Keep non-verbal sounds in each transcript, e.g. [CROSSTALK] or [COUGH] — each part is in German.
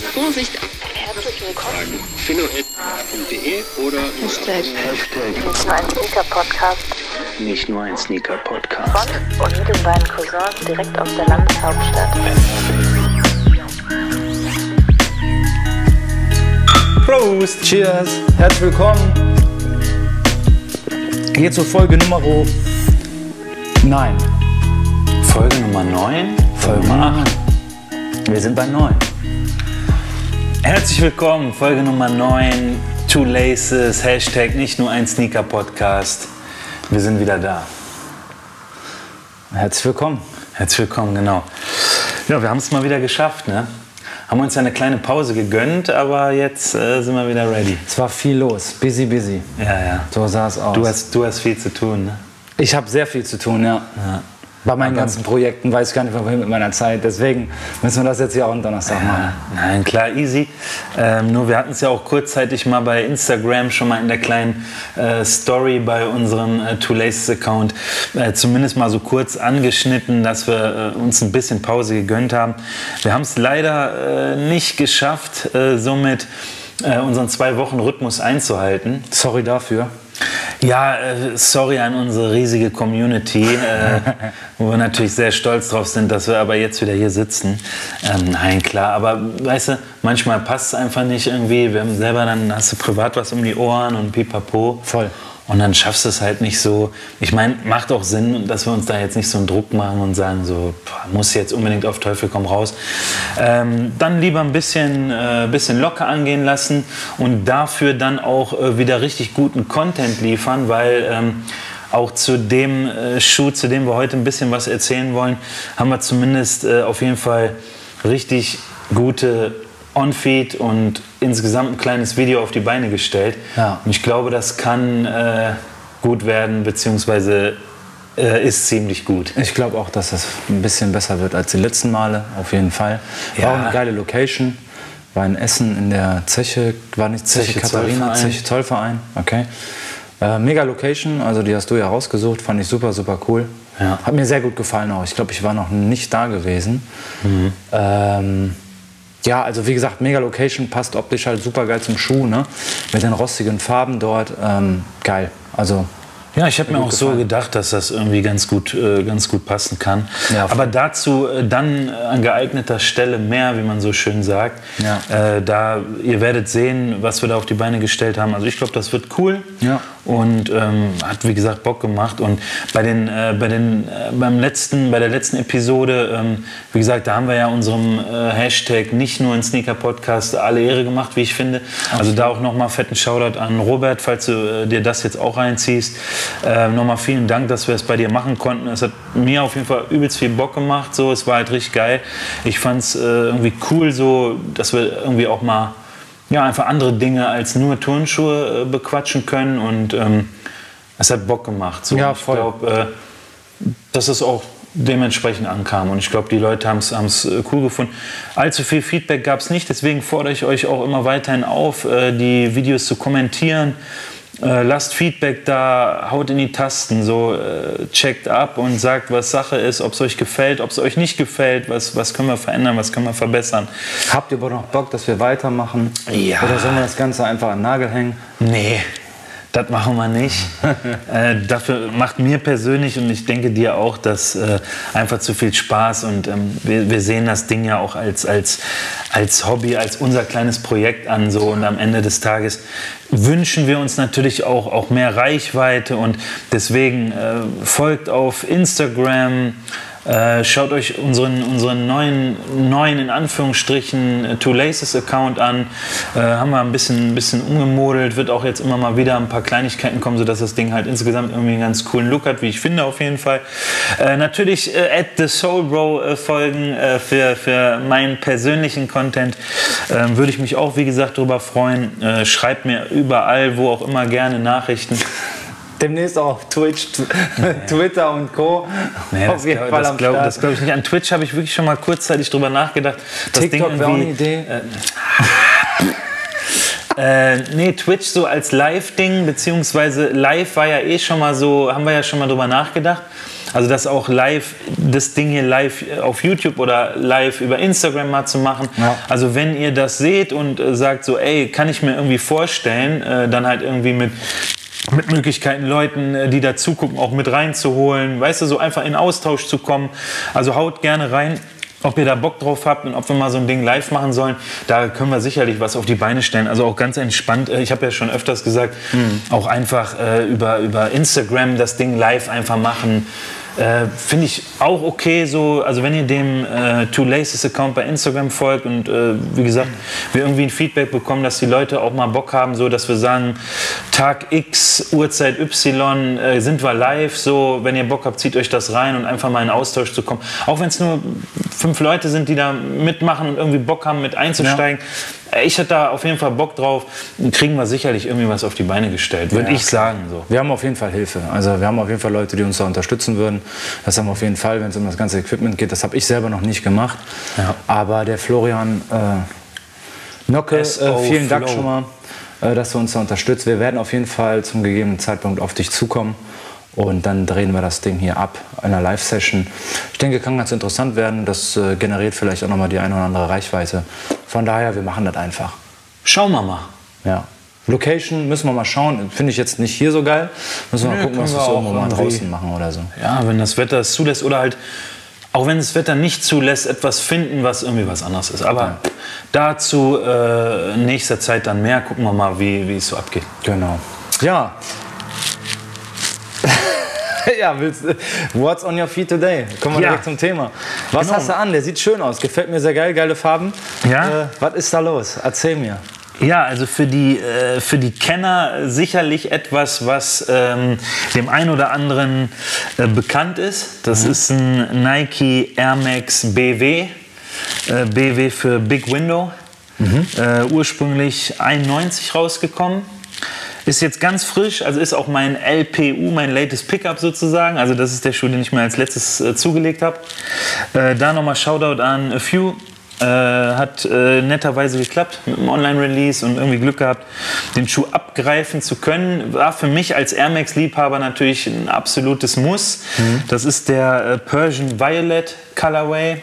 Vorsicht! Herzlich willkommen. philo.de oder Hashtag. Nicht nur ein Sneaker-Podcast nicht nur ein Sneaker-Podcast. von und mit den beiden Cousins direkt aus der Landeshauptstadt. Prost! Cheers! Herzlich willkommen! Hier zur Folge Nummer 9. Folge Nummer 9, Folge Nummer 8. Wir sind bei 9. Herzlich willkommen, Folge Nummer 9, Two Laces, Hashtag nicht nur ein Sneaker-Podcast. Wir sind wieder da. Herzlich willkommen. Herzlich willkommen, genau. Ja, wir haben es mal wieder geschafft, ne? Haben uns ja eine kleine Pause gegönnt, aber jetzt äh, sind wir wieder ready. Es war viel los. Busy, busy. Ja, ja. So sah es aus. Du hast, du hast viel zu tun, ne? ich habe sehr viel zu tun, ja. Bei meinen ganzen Projekten weiß ich gar nicht, wohin mit meiner Zeit. Deswegen müssen wir das jetzt hier auch am Donnerstag machen. Nein, klar, easy. Ähm, nur wir hatten es ja auch kurzzeitig mal bei Instagram schon mal in der kleinen äh, Story bei unserem äh, Two Laces Account äh, zumindest mal so kurz angeschnitten, dass wir äh, uns ein bisschen Pause gegönnt haben. Wir haben es leider äh, nicht geschafft, äh, somit unseren zwei Wochen Rhythmus einzuhalten. Sorry dafür. Ja, äh, sorry an unsere riesige Community, äh, [LAUGHS] wo wir natürlich sehr stolz drauf sind, dass wir aber jetzt wieder hier sitzen. Ähm, nein, klar, aber weißt du, manchmal passt es einfach nicht irgendwie. Wir haben selber dann, hast du privat was um die Ohren und pipapo. Voll. Und dann schaffst du es halt nicht so. Ich meine, macht auch Sinn, dass wir uns da jetzt nicht so einen Druck machen und sagen, so, muss jetzt unbedingt auf Teufel komm raus. Ähm, dann lieber ein bisschen, äh, bisschen locker angehen lassen und dafür dann auch äh, wieder richtig guten Content liefern, weil ähm, auch zu dem äh, Schuh, zu dem wir heute ein bisschen was erzählen wollen, haben wir zumindest äh, auf jeden Fall richtig gute On-Feed und insgesamt ein kleines Video auf die Beine gestellt. Ja. Und ich glaube, das kann äh, gut werden, beziehungsweise äh, ist ziemlich gut. Ich glaube auch, dass das ein bisschen besser wird als die letzten Male, auf jeden Fall. War Ja. auch eine geile Location. War in Essen in der Zeche, war nicht Zeche, Zeche Katharina, Zollverein. Zeche Zollverein, okay. Äh, mega Location, also die hast du ja rausgesucht, fand ich super, super cool. Ja. Hat mir sehr gut gefallen auch. Ich glaube, ich war noch nicht da gewesen. Mhm. Ähm, ja, also wie gesagt, mega Location, passt optisch halt super geil zum Schuh, ne? Mit den rostigen Farben dort, ähm, geil. Also Ja, ich habe mir auch so gefallen. gedacht, dass das irgendwie ganz gut, äh, ganz gut passen kann. Ja. Aber dazu äh, dann äh, an geeigneter Stelle mehr, wie man so schön sagt. Ja. Äh, da ihr werdet sehen, was wir da auf die Beine gestellt haben. Also ich glaube, das wird cool. Ja. Und ähm, hat wie gesagt Bock gemacht. Und bei den, äh, bei den, beim letzten, bei der letzten Episode, ähm, wie gesagt, da haben wir ja unserem Hashtag nicht nur ein Sneaker Podcast alle Ehre gemacht, wie ich finde. Also da auch nochmal fetten Shoutout an Robert, falls du dir das jetzt auch reinziehst. Äh, nochmal vielen Dank, dass wir es bei dir machen konnten. Es hat mir auf jeden Fall übelst viel Bock gemacht. So, es war halt richtig geil. Ich fand es äh, irgendwie cool, so, dass wir irgendwie auch mal ja, einfach andere Dinge als nur Turnschuhe äh, bequatschen können und ähm, es hat Bock gemacht. So. Ja, Ich voll. glaube, äh, dass es auch dementsprechend ankam und ich glaube, die Leute haben es äh, cool gefunden. Allzu viel Feedback gab es nicht, deswegen fordere ich euch auch immer weiterhin auf, äh, die Videos zu kommentieren. Äh, lasst Feedback da, haut in die Tasten, so äh, checkt ab und sagt, was Sache ist, ob es euch gefällt, ob es euch nicht gefällt, was, was können wir verändern, was können wir verbessern. habt ihr aber noch Bock, dass wir weitermachen? Ja. Oder sollen wir das Ganze einfach an den Nagel hängen? Nee, das machen wir nicht. [LAUGHS] äh, dafür macht mir persönlich und ich denke dir auch das äh, einfach zu viel Spaß und ähm, wir, wir sehen das Ding ja auch als, als, als Hobby, als unser kleines Projekt an so und am Ende des Tages wünschen wir uns natürlich auch, auch mehr Reichweite und deswegen äh, folgt auf Instagram, äh, schaut euch unseren, unseren neuen, neuen, in Anführungsstrichen, äh, Two Laces Account an. Äh, haben wir ein bisschen, ein bisschen umgemodelt, wird auch jetzt immer mal wieder ein paar Kleinigkeiten kommen, sodass das Ding halt insgesamt irgendwie einen ganz coolen Look hat, wie ich finde auf jeden Fall. Äh, natürlich äh, at the Soul Bro folgen für, für meinen persönlichen Content. Ähm, Würde ich mich auch, wie gesagt, darüber freuen. Schreibt mir überall, wo auch immer gerne Nachrichten. Demnächst auch auf Twitch, Tw- [LAUGHS] Twitter und Co. Nee, auf das jeden glaube Fall das am glaub, Start. das glaub ich nicht. An Twitch habe ich wirklich schon mal kurzzeitig drüber nachgedacht. Das TikTok wäre auch eine Idee. [LAUGHS] Äh, nee, Twitch so als Live-Ding, beziehungsweise Live war ja eh schon mal so, haben wir ja schon mal drüber nachgedacht. Also das auch live, das Ding hier live auf YouTube oder live über Instagram mal zu machen. Ja. Also wenn ihr das seht und äh, sagt so, ey, kann ich mir irgendwie vorstellen, äh, dann halt irgendwie mit mit Möglichkeiten, Leuten, äh, die da zugucken, auch mit reinzuholen. Weißt du, so einfach in Austausch zu kommen. Also haut gerne rein ob ihr da Bock drauf habt und ob wir mal so ein Ding live machen sollen, da können wir sicherlich was auf die Beine stellen. Also auch ganz entspannt. Äh, Ich habe ja schon öfters gesagt, auch einfach äh, über, über Instagram das Ding live einfach machen. Äh, Finde ich auch okay so. Also wenn ihr dem äh, Two Laces Account bei Instagram folgt und äh, wie gesagt, wir irgendwie ein Feedback bekommen, dass die Leute auch mal Bock haben, so dass wir sagen, Tag X, Uhrzeit Y, äh, sind wir live. So, wenn ihr Bock habt, zieht euch das rein und einfach mal in Austausch zu kommen. Auch wenn es nur fünf Leute sind, die da mitmachen und irgendwie Bock haben, mit einzusteigen. Äh, Ich hätte da auf jeden Fall Bock drauf. Kriegen wir sicherlich irgendwie was auf die Beine gestellt, würde Ja, ich sagen. So. Wir haben auf jeden Fall Hilfe. Also wir haben auf jeden Fall Leute, die uns da unterstützen würden. Das haben wir auf jeden Fall, wenn es um das ganze Equipment geht. Das habe ich selber noch nicht gemacht. Ja. Aber der Florian äh, Nocke, äh, vielen Dank Flow. schon mal, äh, dass du uns da unterstützt. Wir werden auf jeden Fall zum gegebenen Zeitpunkt auf dich zukommen. Und dann drehen wir das Ding hier ab, einer Live-Session. Ich denke, kann ganz interessant werden. Das äh, generiert vielleicht auch nochmal die eine oder andere Reichweite. Von daher, wir machen das einfach. Schauen wir mal. Ja. Location müssen wir mal schauen. Finde ich jetzt nicht hier so geil. Müssen wir mal gucken, was wir wir irgendwo mal draußen machen oder so. Ja, wenn das Wetter es zulässt oder halt, auch wenn das Wetter nicht zulässt, etwas finden, was irgendwie was anderes ist. Aber dazu äh, in nächster Zeit dann mehr. Gucken wir mal, wie, wie es so abgeht. Genau. Ja. [LAUGHS] ja, willst, du- what's on your feet today? Kommen wir Ja. direkt zum Thema. Was Genau. hast du an? Der sieht schön aus. Gefällt mir sehr geil. Geile Farben. Ja. Äh, was ist da los? Erzähl mir. Ja, also für die, äh, für die Kenner sicherlich etwas, was ähm, dem einen oder anderen äh, bekannt ist. Das ist ein Nike Air Max BW. Äh, BW für Big Window. Äh, ursprünglich 91 rausgekommen. Ist jetzt ganz frisch, also ist auch mein LPU, mein latest Pickup sozusagen. Also das ist der Schuh, den ich mir als letztes äh, zugelegt habe. Äh, da nochmal Shoutout an A Few. Äh, hat äh, netterweise geklappt mit dem Online-Release und irgendwie Glück gehabt, den Schuh abgreifen zu können. War für mich als Air Max-Liebhaber natürlich ein absolutes Muss. Das ist der äh, Persian Violet Colorway.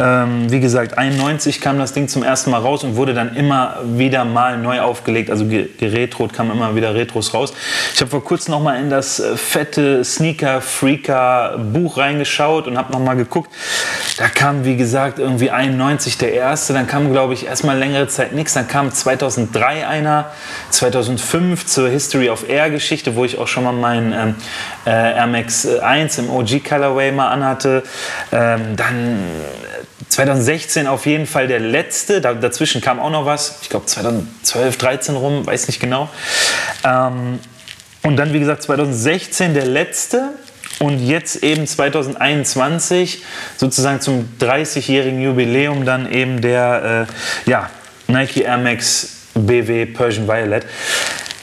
Ähm, wie gesagt, 91 kam das Ding zum ersten Mal raus und wurde dann immer wieder mal neu aufgelegt. Also ge- geretrot kamen immer wieder Retros raus. Ich habe vor kurzem noch mal in das äh, fette Sneaker Freaker Buch reingeschaut und habe noch mal geguckt. Da kam, wie gesagt, irgendwie 91 der erste. Dann kam, glaube ich, erstmal längere Zeit nichts. Dann kam 2003 einer, 2005 zur History of Air Geschichte, wo ich auch schon mal meinen ähm, äh, Air Max 1 im OG Colorway mal anhatte. Ähm, dann 2016 auf jeden Fall der letzte. Da, dazwischen kam auch noch was. Ich glaube 2012, 13 rum, weiß nicht genau. Ähm, und dann, wie gesagt, 2016 der letzte. Und jetzt eben 2021, sozusagen zum 30-jährigen Jubiläum, dann eben der äh, ja, Nike Air Max BW Persian Violet.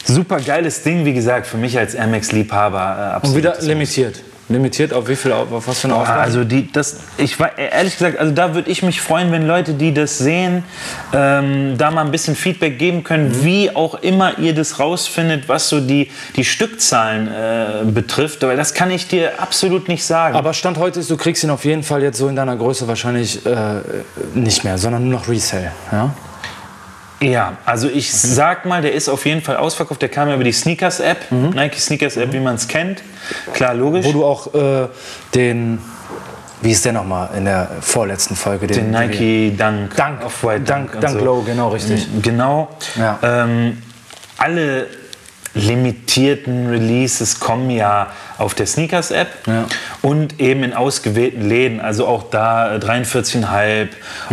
Super geiles Ding, wie gesagt, für mich als Air Max-Liebhaber. Äh, Und wieder limitiert. Limitiert auf wie viel, auf was für eine Ah, Auflage? Also die, das, ich war ehrlich gesagt, also da würde ich mich freuen, wenn Leute, die das sehen, ähm, da mal ein bisschen Feedback geben können, Mhm. wie auch immer ihr das rausfindet, was so die, die Stückzahlen äh, betrifft, weil das kann ich dir absolut nicht sagen. Aber Stand heute ist, du kriegst ihn auf jeden Fall jetzt so in deiner Größe wahrscheinlich äh, nicht mehr, sondern nur noch Resale. Ja? Ja, also ich sag mal, der ist auf jeden Fall ausverkauft. Der kam ja über die Sneakers-App, Nike Sneakers-App, wie man es kennt. Klar, logisch. Mhm. Wo du auch äh, den, wie ist der nochmal in der vorletzten Folge? den Nike Dunk, Dunk, Off-White Dunk, und Dunk so. Low, genau, richtig. Genau. Ja. Ähm, alle limitierten Releases kommen ja auf der Sneakers-App Ja. und eben in ausgewählten Läden. Also auch da äh, 43,5,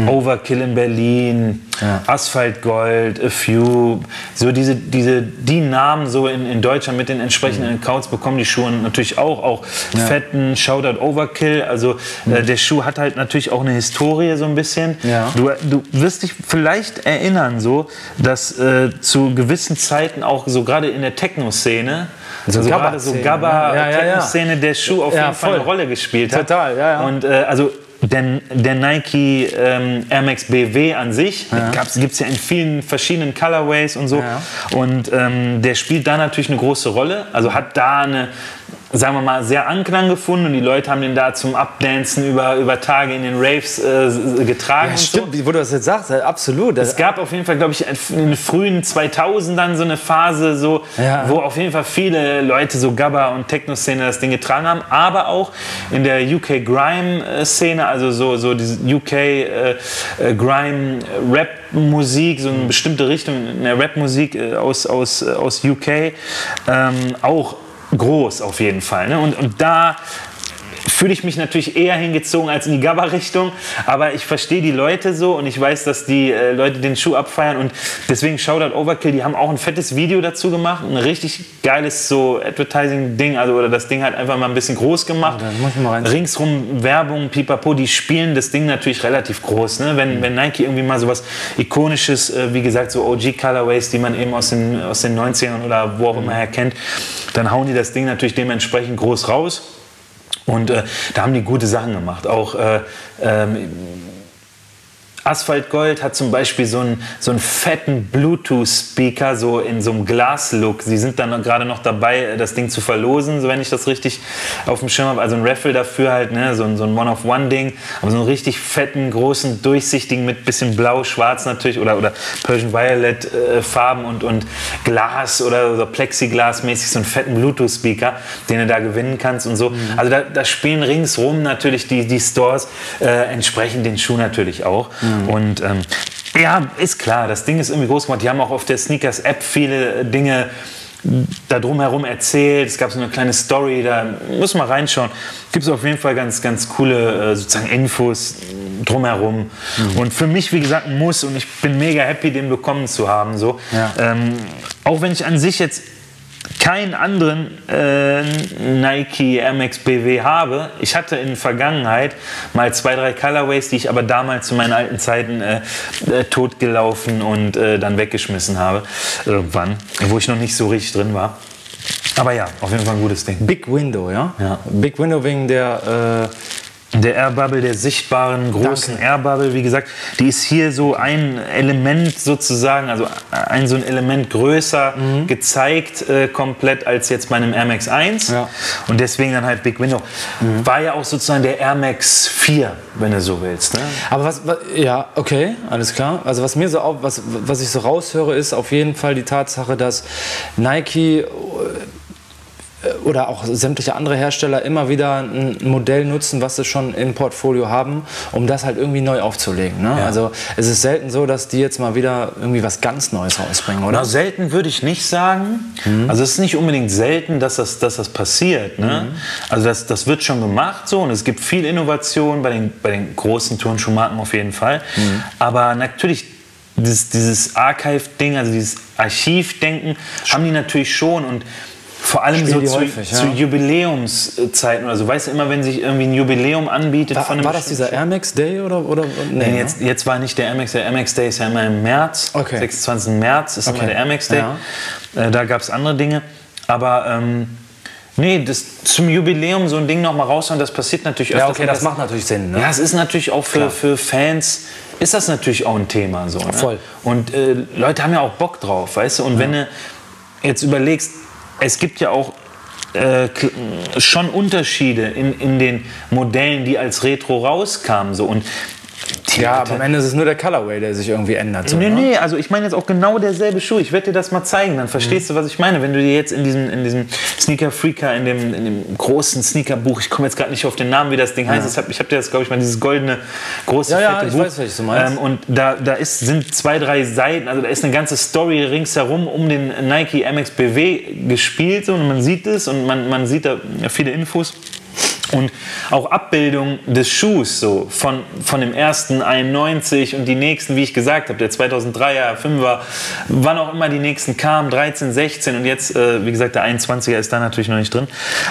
Overkill in Berlin. Ja. Asphalt Gold, A Few. So diese, diese, die Namen so in, in Deutschland mit den entsprechenden Hm. Accounts bekommen die Schuhe natürlich auch. Auch fetten Shoutout Overkill. Also äh, der Schuh hat halt natürlich auch eine Historie so ein bisschen. Ja. Du, du wirst dich vielleicht erinnern, so, dass äh, zu gewissen Zeiten auch so gerade in der Techno-Szene, So also gerade so Gabba-Szene, Gabba, ja, ja, ja. Der Schuh auf Ja, jeden Fall voll. eine Rolle gespielt hat. Total, ja, ja. Und äh, also der, der Nike ähm, Air Max BW an sich gibt es ja in vielen verschiedenen Colorways und so. Ja. Und ähm, der spielt da natürlich eine große Rolle. Also hat da eine sagen wir mal, sehr Anklang gefunden und die Leute haben den da zum Abdancen über, über Tage in den Raves äh, getragen. Ja, stimmt, So. wo du das jetzt sagst, absolut. Es gab auf jeden Fall, glaube ich, in den frühen 2000ern so eine Phase, so, Ja. wo auf jeden Fall viele Leute so Gabba und Techno-Szene das Ding getragen haben, aber auch in der UK Grime-Szene, also so, so diese UK äh, äh, Grime-Rap-Musik, so eine bestimmte Richtung in der Rap-Musik äh, aus, aus, äh, aus UK, ähm, auch groß auf jeden Fall. Ne? Und, und da fühle ich mich natürlich eher hingezogen als in die Gabba-Richtung, aber ich verstehe die Leute so und ich weiß, dass die äh, Leute den Schuh abfeiern und deswegen Shoutout Overkill, die haben auch ein fettes Video dazu gemacht, ein richtig geiles so Advertising-Ding, also oder das Ding halt einfach mal ein bisschen groß gemacht. rein- Ringsrum Werbung, pipapo, die spielen das Ding natürlich relativ groß. Ne? Wenn, wenn Nike irgendwie mal sowas Ikonisches, äh, wie gesagt, so OG-Colorways, die man eben aus den, aus den 90ern oder wo auch immer her kennt, dann hauen die das Ding natürlich dementsprechend groß raus. Und äh, da haben die gute Sachen gemacht. Auch äh, ähm, Asphalt Gold hat zum Beispiel so einen, so einen fetten Bluetooth-Speaker, so in so einem Glas-Look. Sie sind dann gerade noch dabei, das Ding zu verlosen, so wenn ich das richtig auf dem Schirm habe. Also ein Raffle dafür halt, ne? so, ein- so ein One-of-One-Ding. Aber so einen richtig fetten, großen, durchsichtigen mit bisschen blau, schwarz natürlich oder, oder Persian Violet äh, Farben und, und Glas oder so Plexiglas-mäßig, so einen fetten Bluetooth-Speaker, den du da gewinnen kannst und so. Also da, da spielen ringsrum natürlich die, die Stores äh, entsprechend den Schuh natürlich auch. Und ähm, ja, ist klar, das Ding ist irgendwie groß gemacht. Die haben auch auf der Sneakers-App viele äh, Dinge da drumherum erzählt. Es gab so eine kleine Story, da muss man reinschauen. Gibt es auf jeden Fall ganz, ganz coole äh, sozusagen Infos drumherum. Und für mich, wie gesagt, ein Muss und ich bin mega happy, den bekommen zu haben. So. Ja. Ähm, auch wenn ich an sich jetzt keinen anderen äh, Nike BW habe. Ich hatte in der Vergangenheit mal zwei, drei Colorways, die ich aber damals zu meinen alten Zeiten äh, äh, totgelaufen und äh, dann weggeschmissen habe. Irgendwann, wo ich noch nicht so richtig drin war. Aber ja, auf jeden Fall ein gutes Ding. Big Window, ja? Ja. Big Window wegen der. Äh, Der Air Bubble, der sichtbaren großen Danke. Air Bubble, wie gesagt, die ist hier so ein Element sozusagen, also ein so ein Element größer gezeigt äh, komplett als jetzt bei einem Air Max 1 Ja. und deswegen dann halt Big Window. War ja auch sozusagen der Air Max 4, wenn du so willst. Ne? aber was, was. Ja, okay, alles klar. Also, was mir so was, was ich so raushöre, ist auf jeden Fall die Tatsache, dass Nike. Äh, Oder auch sämtliche andere Hersteller immer wieder ein Modell nutzen, was sie schon im Portfolio haben, um das halt irgendwie neu aufzulegen. Ne? Ja. Also es ist selten so, dass die jetzt mal wieder irgendwie was ganz Neues rausbringen, oder? Na, selten würde ich nicht sagen. Also es ist nicht unbedingt selten, dass das, dass das passiert. Ne? Also das, das wird schon gemacht so und es gibt viel Innovation bei den, bei den großen Turnschuhmarken auf jeden Fall. Aber natürlich dieses, dieses Archive-Ding, also dieses Archivdenken, haben die natürlich schon und vor allem so zu, häufig, ja. zu Jubiläumszeiten oder so. Weißt du, immer wenn sich irgendwie ein Jubiläum anbietet war, von einem war das dieser Air Max Day oder? oder nee, Nee, ne? jetzt, jetzt war nicht der Air Max Day. Der Air Max Day ist ja immer im März. Okay. 26. März ist immer Okay. der Air Max Day. Äh, da gab es andere Dinge. Aber ähm, nee, das, zum Jubiläum so ein Ding nochmal raushauen, das passiert natürlich öfter. Ja, okay, das macht natürlich Sinn. Ne? Ja, es ist natürlich auch für, für Fans, ist das natürlich auch ein Thema. So, ne? Voll. Und äh, Leute haben ja auch Bock drauf, weißt du? Und wenn du jetzt überlegst, es gibt ja auch äh, schon Unterschiede in, in den Modellen, die als Retro rauskamen. So. Und Ja, aber am Ende ist es nur der Colorway, der sich irgendwie ändert. So, Nee, ne? nee, also ich meine jetzt auch genau derselbe Schuh. Ich werde dir das mal zeigen, dann verstehst Mhm. du, was ich meine. Wenn du dir jetzt in diesem, in diesem Sneaker Freaker, in dem, in dem großen Sneakerbuch, ich komme jetzt gerade nicht auf den Namen, wie das Ding heißt, ich habe hab dir das, glaube ich, mal dieses goldene, große, Ja, ja, fette ich Buch. weiß, welches du meinst. Ähm, und da, da ist, sind zwei, drei Seiten, also da ist eine ganze Story ringsherum um den Nike MX BW gespielt so, und man sieht es und man, man sieht da viele Infos. Und auch Abbildung des Schuhs, so von, von dem ersten 91 und die nächsten, wie ich gesagt habe, der 2003er, 5er, wann auch immer die nächsten kamen, 13, 16 und jetzt, äh, wie gesagt, der 21er ist da natürlich noch nicht drin.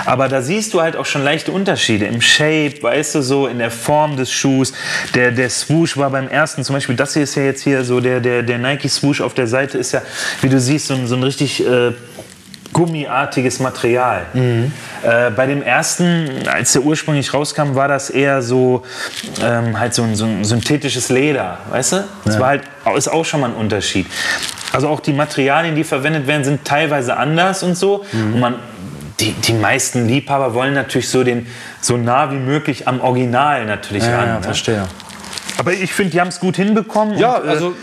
Aber da siehst du halt auch schon leichte Unterschiede im Shape, weißt du, so in der Form des Schuhs. Der, der Swoosh war beim ersten, zum Beispiel, das hier ist ja jetzt hier so, der, der, der Nike Swoosh auf der Seite ist ja, wie du siehst, so ein, so ein richtig. Äh, gummiartiges Material. Äh, bei dem ersten, als der ursprünglich rauskam, war das eher so ähm, halt so ein, so ein synthetisches Leder, weißt du? Das war halt ist auch schon mal ein Unterschied. Also auch die Materialien, die verwendet werden, sind teilweise anders und so. Und man die, die meisten Liebhaber wollen natürlich so den so nah wie möglich am Original natürlich Ja, ran. ja, ne? verstehe. Aber ich finde, die haben es gut hinbekommen. Ja, und, äh, also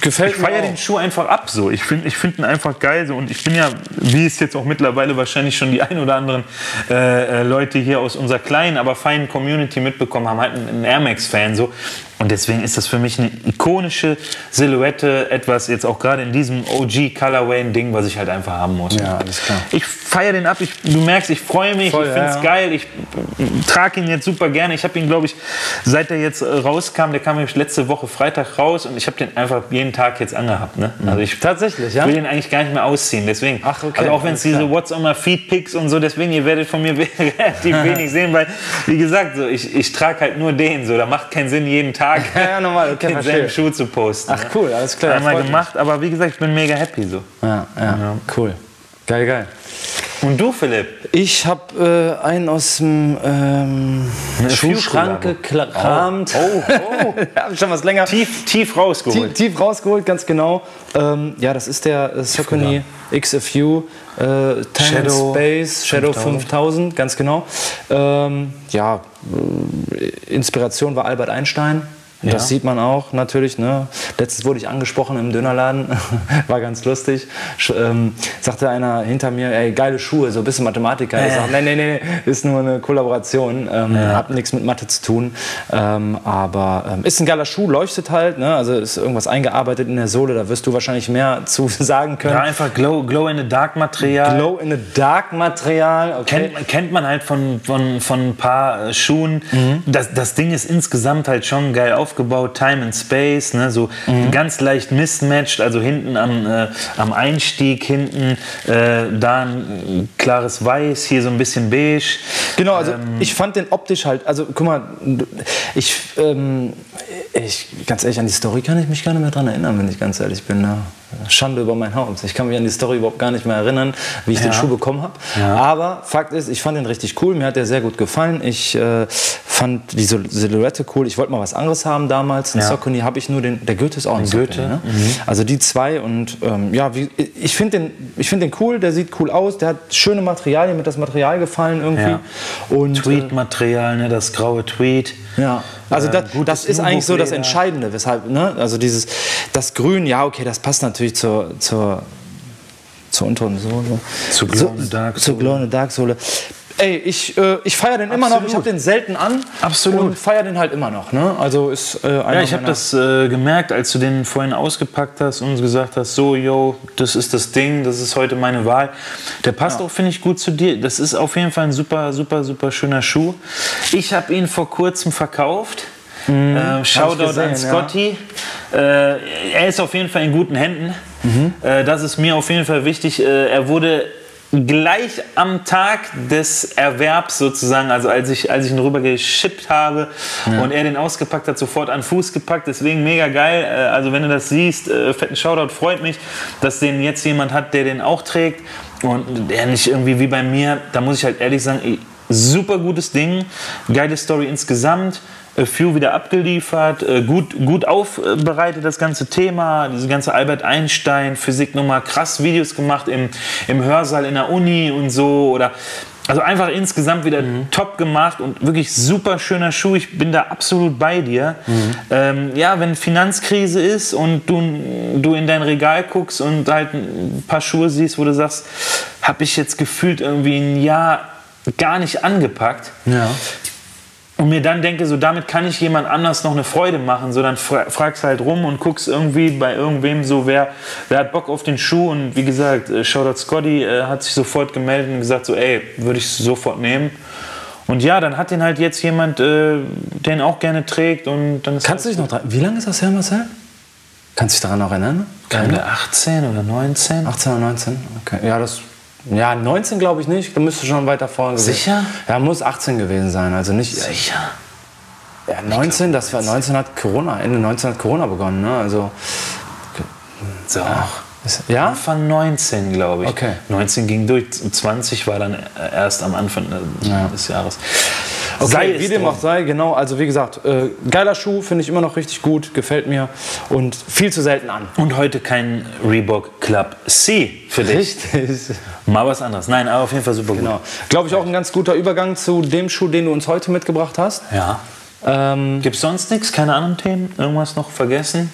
gefällt ich mir feiere auch. den Schuh einfach ab so. Ich finde ich find ihn einfach geil so. Und ich bin ja, wie es jetzt auch mittlerweile wahrscheinlich schon die ein oder anderen äh, äh, Leute hier aus unserer kleinen, aber feinen Community mitbekommen haben, halt ein, ein Air Max-Fan so. Und deswegen ist das für mich eine ikonische Silhouette, etwas jetzt auch gerade in diesem OG Colorway ein Ding, was ich halt einfach haben muss. Ja, alles klar. Ich feiere den ab. Ich, du merkst, ich freue mich. Voll, ich finde es ja, geil. Ich trage ihn jetzt super gerne. Ich habe ihn, glaube ich, seit er jetzt äh, rauskam, der kam nämlich letzte Woche Freitag raus und ich habe den einfach jeden Tag jetzt angehabt. Ne? Also ich Tatsächlich, ja? will den eigentlich gar nicht mehr ausziehen. Deswegen. Ach, okay, Also auch wenn es diese. What's on my Feed Pics und so, deswegen, ihr werdet von mir [LAUGHS] relativ [LAUGHS] wenig sehen, weil, wie gesagt, so, ich, ich trage halt nur den. So, da macht keinen Sinn, jeden Tag Ja, [LAUGHS] ja, normal, okay, denselben. Schuh zu posten. Ach ne? cool, alles klar. Einmal freut mich. gemacht, aber wie gesagt, ich bin mega happy so. Ja, ja, cool. Geil, geil. Und du, Philipp? Ich habe äh, einen aus dem ähm, Schuhschrank gekramt. Oh, oh. [LAUGHS] ja, schon was länger. tief, tief Tief, rausgeholt. tief rausgeholt, ganz genau. Ähm, ja, das ist der äh, Saucony XFU äh, Time Shadow Space Shadow 5000. 5000, ganz genau. Ähm, ja, äh, Inspiration war Albert Einstein. Ja. Das sieht man auch natürlich. Ne? Letztens wurde ich angesprochen im Dönerladen, [LAUGHS] war ganz lustig. Sch ähm, sagte einer hinter mir, ey, geile Schuhe, so ein bisschen Mathematiker. Ich Äh. sag, nee, nee, nee, ist nur eine Kollaboration, ähm, hat nichts mit Mathe zu tun. Ähm, aber ähm, ist ein geiler Schuh, leuchtet halt, ne? also ist irgendwas eingearbeitet in der Sohle, da wirst du wahrscheinlich mehr [LAUGHS] zu sagen können. Ja, einfach Glow, Glow in the Dark Material. Glow in the Dark Material, okay. Kennt, man- kennt man halt von, von, von ein paar äh, Schuhen. Das, das Ding ist insgesamt halt schon geil aufgebaut. Time and Space, ne? so ganz leicht mismatched. Also hinten am, äh, am Einstieg, hinten äh, da ein klares Weiß, hier so ein bisschen beige. Genau, also ich fand den optisch halt, also guck mal, ich, ähm, ich, ganz ehrlich, an die Story kann ich mich gar nicht mehr dran erinnern, wenn ich ganz ehrlich bin. Ne? Schande über mein Haupt. Ich kann mich an die Story überhaupt gar nicht mehr erinnern, wie ich den Schuh bekommen habe. Aber Fakt ist, ich fand den richtig cool, mir hat der sehr gut gefallen. Ich äh, fand die Sil- Silhouette cool. Ich wollte mal was anderes haben damals. Ein Ja. Saucony habe ich nur den, der Goethe ist auch ein Goethe, ne? Also die zwei und ähm, ja, wie, ich finde den, ich find den cool, der sieht cool aus, der hat schöne Materialien, mir hat das Material gefallen irgendwie. Ja. Und, äh, Tweed-Material, ne? das graue Tweed. ja, also Äh, das, das ist eigentlich so das. Entscheidende, weshalb, ne? Also dieses, das Grün, ja, okay, das passt natürlich zur, zur, zur unteren Sohle. Zur Glow in the Dark Zur Glow in the Dark Sohle. Ey, ich, äh, ich feiere den immer noch. Ich Absolut. habe den selten an. Absolut. Und feiere den halt immer noch. Ne? Also ist äh, Ja, ich habe das äh, gemerkt, als du den vorhin ausgepackt hast und gesagt hast, so, yo, das ist das Ding, das ist heute meine Wahl. Der passt auch, finde ich, gut zu dir. Das ist auf jeden Fall ein super, super, super schöner Schuh. Ich habe ihn vor kurzem verkauft. Äh, Shoutout gesehen, an ja. Scotty. Äh, er ist auf jeden Fall in guten Händen. Äh, das ist mir auf jeden Fall wichtig. Äh, er wurde gleich am Tag des Erwerbs sozusagen, also als ich, als ich ihn rüber geschippt habe und er den ausgepackt hat, sofort an Fuß gepackt. Deswegen mega geil. Äh, Also wenn du das siehst, äh, fetten Shoutout, freut mich, dass den jetzt jemand hat, der den auch trägt und der nicht irgendwie wie bei mir, da muss ich halt ehrlich sagen, super gutes Ding, geile Story insgesamt. A Few wieder abgeliefert, äh, gut, gut aufbereitet das ganze Thema, diese ganze Albert Einstein Physiknummer, krass Videos gemacht im, im Hörsaal in der Uni und so oder also einfach insgesamt wieder top gemacht und wirklich super schöner Schuh. Ich bin da absolut bei dir. Ähm, ja, wenn Finanzkrise ist und du, du in dein Regal guckst und halt ein paar Schuhe siehst, wo du sagst, habe ich jetzt gefühlt irgendwie ein Jahr gar nicht angepackt Ja. Und mir dann denke, so damit kann ich jemand anders noch eine Freude machen, so dann fra fragst halt rum und guckst irgendwie bei irgendwem so, wer, wer hat Bock auf den Schuh und wie gesagt, äh, Shoutout Scotty äh, hat sich sofort gemeldet und gesagt so, ey, würde ich sofort nehmen. Und ja, dann hat den halt jetzt jemand, äh, den auch gerne trägt und dann Kannst du dich noch dran, wie lange ist das her, Marcel? Kannst du dich daran noch erinnern? Keine 18 oder 19? 18 oder 19? Okay. Ja, das. Ja, 19 glaube ich nicht. Da müsste schon weiter vorne gewesen Sicher? Ja, muss 18 gewesen sein. Also nicht. Sicher. Ja, 19, das war 19 hat Corona, Ende 19 hat Corona begonnen, ne? Also. So. ist- Ja? Anfang 19, glaube ich. Okay. 19 ging durch, 20 war dann erst am Anfang äh, des Jahres. Okay, Sei wie dem auch sei, genau. Also wie gesagt, äh, geiler Schuh, finde ich immer noch richtig gut, gefällt mir und viel zu selten an. Und heute kein Reebok Club C für dich. Richtig. Mal was anderes. Nein, aber auf jeden Fall super gut. Genau. Glaube ich auch ein ganz guter Übergang zu dem Schuh, den du uns heute mitgebracht hast. Ja. Ähm, Gibt es sonst nichts? Keine anderen Themen? Irgendwas noch vergessen?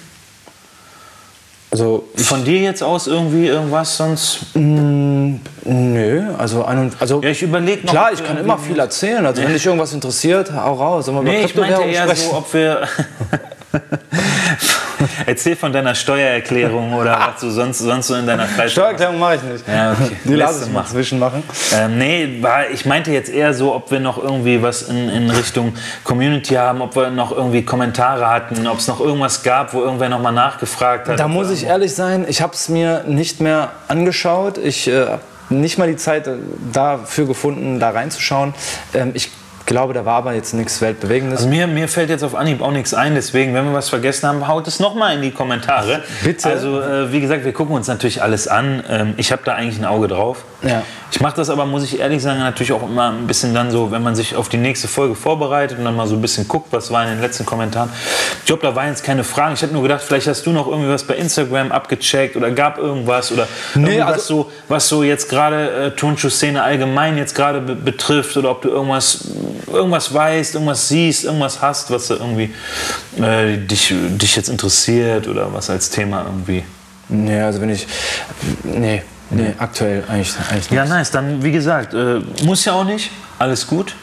Also Von dir jetzt aus irgendwie irgendwas sonst? nö, also, ein und, also Ja, ich überlege noch. klar, ich kann immer viel erzählen. Also wenn dich irgendwas interessiert, hau raus. Sollen wir Nee, ich meinte eher sprechen? so, ob wir. [LAUGHS] Erzähl von deiner Steuererklärung oder was du sonst, sonst so in deiner Freizeit. Steuererklärung mache ich nicht. Ja, okay. Die lasse ich mal zwischen machen. Ähm, nee, war, ich meinte jetzt eher so, ob wir noch irgendwie was in, in Richtung Community haben, ob wir noch irgendwie Kommentare hatten, ob es noch irgendwas gab, wo irgendwer noch mal nachgefragt hat. Da muss ich ehrlich sein, ich habe es mir nicht mehr angeschaut. Ich äh, habe nicht mal die Zeit äh, dafür gefunden, da reinzuschauen. Ähm, ich glaube, da war aber jetzt nichts Weltbewegendes. Also mir, mir fällt jetzt auf Anhieb auch nichts ein, deswegen, wenn wir was vergessen haben, haut es nochmal in die Kommentare. Bitte. Also, äh, wie gesagt, wir gucken uns natürlich alles an. Ähm, ich habe da eigentlich ein Auge drauf. Ja. Ich mache das aber, muss ich ehrlich sagen, natürlich auch immer ein bisschen dann so, wenn man sich auf die nächste Folge vorbereitet und dann mal so ein bisschen guckt, was war in den letzten Kommentaren. Ich glaube, da waren jetzt keine Fragen. Ich hätte nur gedacht, vielleicht hast du noch irgendwie was bei Instagram abgecheckt oder gab irgendwas oder Nee, irgendwas also- so, was so jetzt gerade äh, Turnschuhszene allgemein jetzt gerade be betrifft oder ob du irgendwas, irgendwas weißt, irgendwas siehst, irgendwas hast, was da irgendwie äh, dich, dich jetzt interessiert oder was als Thema irgendwie. Nee, also wenn ich. Nee, nee, aktuell eigentlich, eigentlich nicht. Ja, nice. Dann, wie gesagt, äh, muss ja auch nicht. Alles gut.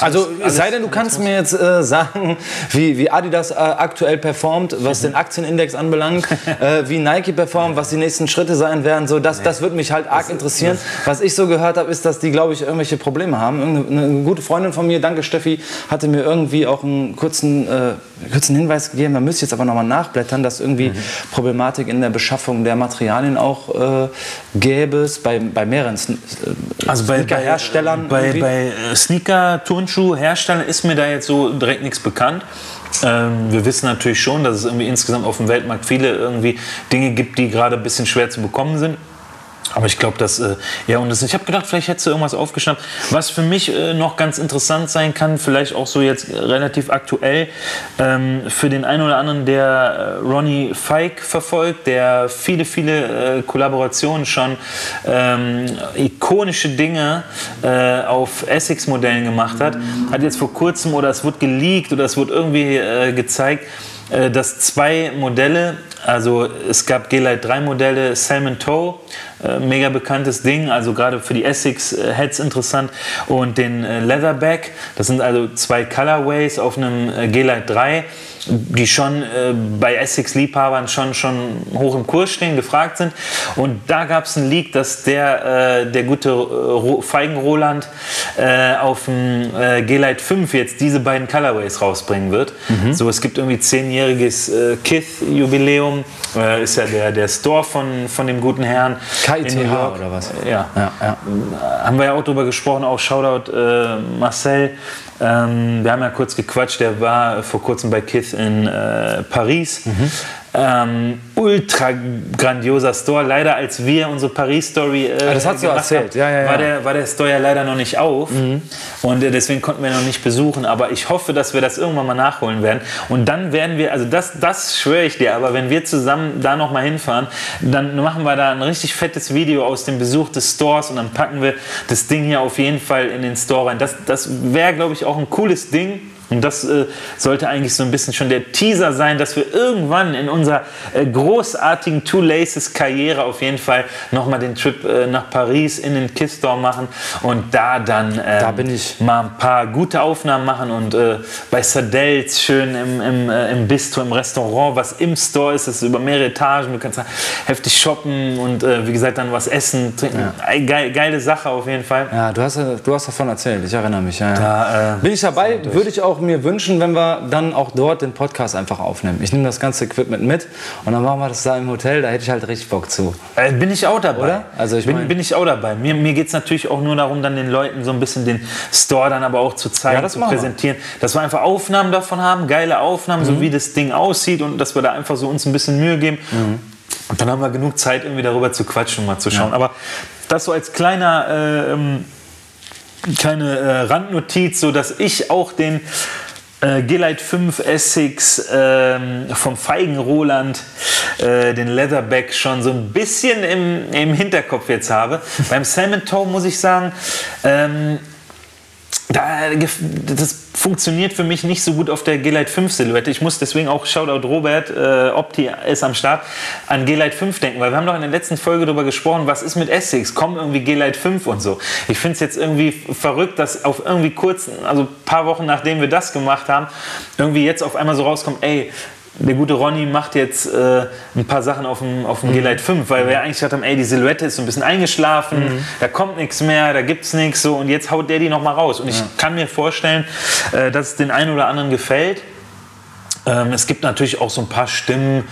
Also Alles- es sei denn, du kannst mir jetzt äh, sagen, wie, wie Adidas äh, aktuell performt, was den Aktienindex anbelangt, äh, wie Nike performt, was die nächsten Schritte sein werden. So, das, das würde mich halt arg interessieren. Was ich so gehört habe, ist, dass die, glaube ich, irgendwelche Probleme haben. Irgendeine, eine gute Freundin von mir, danke Steffi, hatte mir irgendwie auch einen kurzen, äh, kurzen Hinweis gegeben. Man müsste jetzt aber nochmal nachblättern, dass irgendwie Mhm. Problematik in der Beschaffung der Materialien auch äh, gäbe es bei, bei mehreren Sn- äh, Also bei, Sneaker-Herstellern bei, bei äh, Sneaker, Turnschuh, Herstellern ist mir da jetzt so direkt nichts bekannt. Ähm, wir wissen natürlich schon, dass es irgendwie insgesamt auf dem Weltmarkt viele irgendwie Dinge gibt, die gerade ein bisschen schwer zu bekommen sind. Aber ich glaube, dass äh, ja und das, ich habe gedacht, vielleicht hättest du irgendwas aufgeschnappt, was für mich äh, noch ganz interessant sein kann, vielleicht auch so jetzt relativ aktuell ähm, für den einen oder anderen, der äh, Ronnie Fike verfolgt, der viele viele äh, Kollaborationen schon ähm, ikonische Dinge äh, auf Essex-Modellen gemacht hat, hat jetzt vor kurzem oder es wurde geleakt oder es wurde irgendwie äh, gezeigt dass zwei Modelle, also es gab G-Lite 3 Modelle, Salmon Toe, äh, mega bekanntes Ding, also gerade für die Essex-Heads interessant, und den äh, Leatherback, das sind also zwei Colorways auf einem äh, G-Lite 3, die schon äh, bei Essex-Liebhabern schon, schon hoch im Kurs stehen, gefragt sind. Und da gab es einen Leak, dass der, äh, der gute äh, Ro- Feigen Roland äh, auf dem äh, G-Lite 5 jetzt diese beiden Colorways rausbringen wird. So, es gibt irgendwie zehnjähriges äh, Kith-Jubiläum, äh, ist ja der, der Store von, von dem guten Herrn. KITH oder was? Ja. Ja, ja. Haben wir ja auch drüber gesprochen, auch Shoutout Marcel. Ähm, wir haben ja kurz gequatscht, der war vor kurzem bei Kith in äh, Paris. Mhm. Ähm, ultra grandioser Store. Leider, als wir unsere Paris-Story äh, Ah, das hast du erzählt. haben, Ja, ja, ja. War, der, war der Store ja leider noch nicht auf. Mhm. Und äh, deswegen konnten wir noch nicht besuchen. Aber ich hoffe, dass wir das irgendwann mal nachholen werden. Und dann werden wir, also das, das schwöre ich dir, aber wenn wir zusammen da noch mal hinfahren, dann machen wir da ein richtig fettes Video aus dem Besuch des Stores und dann packen wir das Ding hier auf jeden Fall in den Store rein. Das, das wäre, glaube ich, auch ein cooles Ding. Und das äh, sollte eigentlich so ein bisschen schon der Teaser sein, dass wir irgendwann in unserer äh, großartigen Two Laces Karriere auf jeden Fall nochmal den Trip äh, nach Paris in den Kiss Store machen und da dann ähm, Da bin ich. mal ein paar gute Aufnahmen machen und äh, bei Sardels schön im, im, äh, im Bistro, im Restaurant, was im Store ist, das ist über mehrere Etagen, du kannst da heftig shoppen und äh, wie gesagt dann was essen, trinken. Äh, Geil, geile Sache auf jeden Fall. Ja, du hast, ja- du hast davon erzählt, ich erinnere mich. Ja, ja. Da, Bin ich dabei, würde ich auch mir wünschen, wenn wir dann auch dort den Podcast einfach aufnehmen. Ich nehme das ganze Equipment mit und dann machen wir das da im Hotel, da hätte ich halt richtig Bock zu. Äh, bin ich auch dabei. Oder? Also ich bin, bin ich auch dabei. Mir, mir geht es natürlich auch nur darum, dann den Leuten so ein bisschen den Store dann aber auch zu zeigen, Ja, das zu machen wir. präsentieren. Dass wir einfach Aufnahmen davon haben, geile Aufnahmen, Mhm. so wie das Ding aussieht und dass wir da einfach so uns ein bisschen Mühe geben. Mhm. Und dann haben wir genug Zeit, irgendwie darüber zu quatschen und mal zu schauen. Aber das so als kleiner äh, ähm, kleine äh, Randnotiz, so dass ich auch den äh, G-Lite 5 Essex ähm, vom Feigen Roland, äh, den Leatherback schon so ein bisschen im, im Hinterkopf jetzt habe. Beim Salmon Toe muss ich sagen, ähm, da, das funktioniert für mich nicht so gut auf der G-Lite 5 Silhouette. Ich muss deswegen auch, Shoutout Robert, äh, Opti ist am Start, an G-Lite 5 denken, weil wir haben doch in der letzten Folge darüber gesprochen, was ist mit Essex, kommen irgendwie G-Lite 5 und so. Ich finde es jetzt irgendwie verrückt, dass auf irgendwie kurz, also ein paar Wochen nachdem wir das gemacht haben, irgendwie jetzt auf einmal so rauskommt, ey, der gute Ronny macht jetzt äh, ein paar Sachen auf dem, auf dem mhm. G-Lite 5, weil wir eigentlich gesagt haben, ey, die Silhouette ist so ein bisschen eingeschlafen, mhm. da kommt nichts mehr, da gibt es nichts so und jetzt haut der die nochmal raus. Und ja. ich kann mir vorstellen, äh, dass es den einen oder anderen gefällt. Ähm, es gibt natürlich auch so ein paar Stimmen,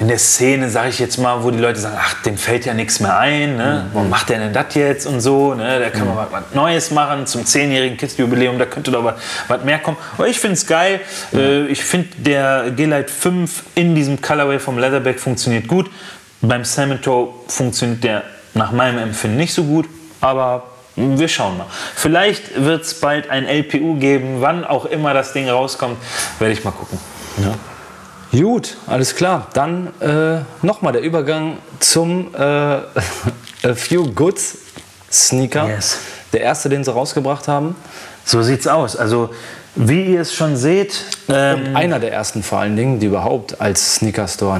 in der Szene, sage ich jetzt mal, wo die Leute sagen, ach, dem fällt ja nichts mehr ein, ne? Mhm. warum macht der denn das jetzt und so, ne? da kann man mhm. was, Neues machen zum 10-jährigen Kids-Jubiläum, da könnte doch was, was mehr kommen. Aber ich finde es geil, mhm. äh, ich finde der G-Lite 5 in diesem Colorway vom Leatherback funktioniert gut, beim Salmon Toe funktioniert der nach meinem Empfinden nicht so gut, aber wir schauen mal. Vielleicht wird es bald ein LPU geben, wann auch immer das Ding rauskommt, werde ich mal gucken. Ja. Gut, alles klar. Dann äh, nochmal der Übergang zum äh, [LAUGHS] A Few Goods Sneaker. Yes. Der erste, den sie rausgebracht haben. So sieht's aus. Also, wie ihr es schon seht. Ähm, einer der ersten vor allen Dingen, die überhaupt als Sneaker Store.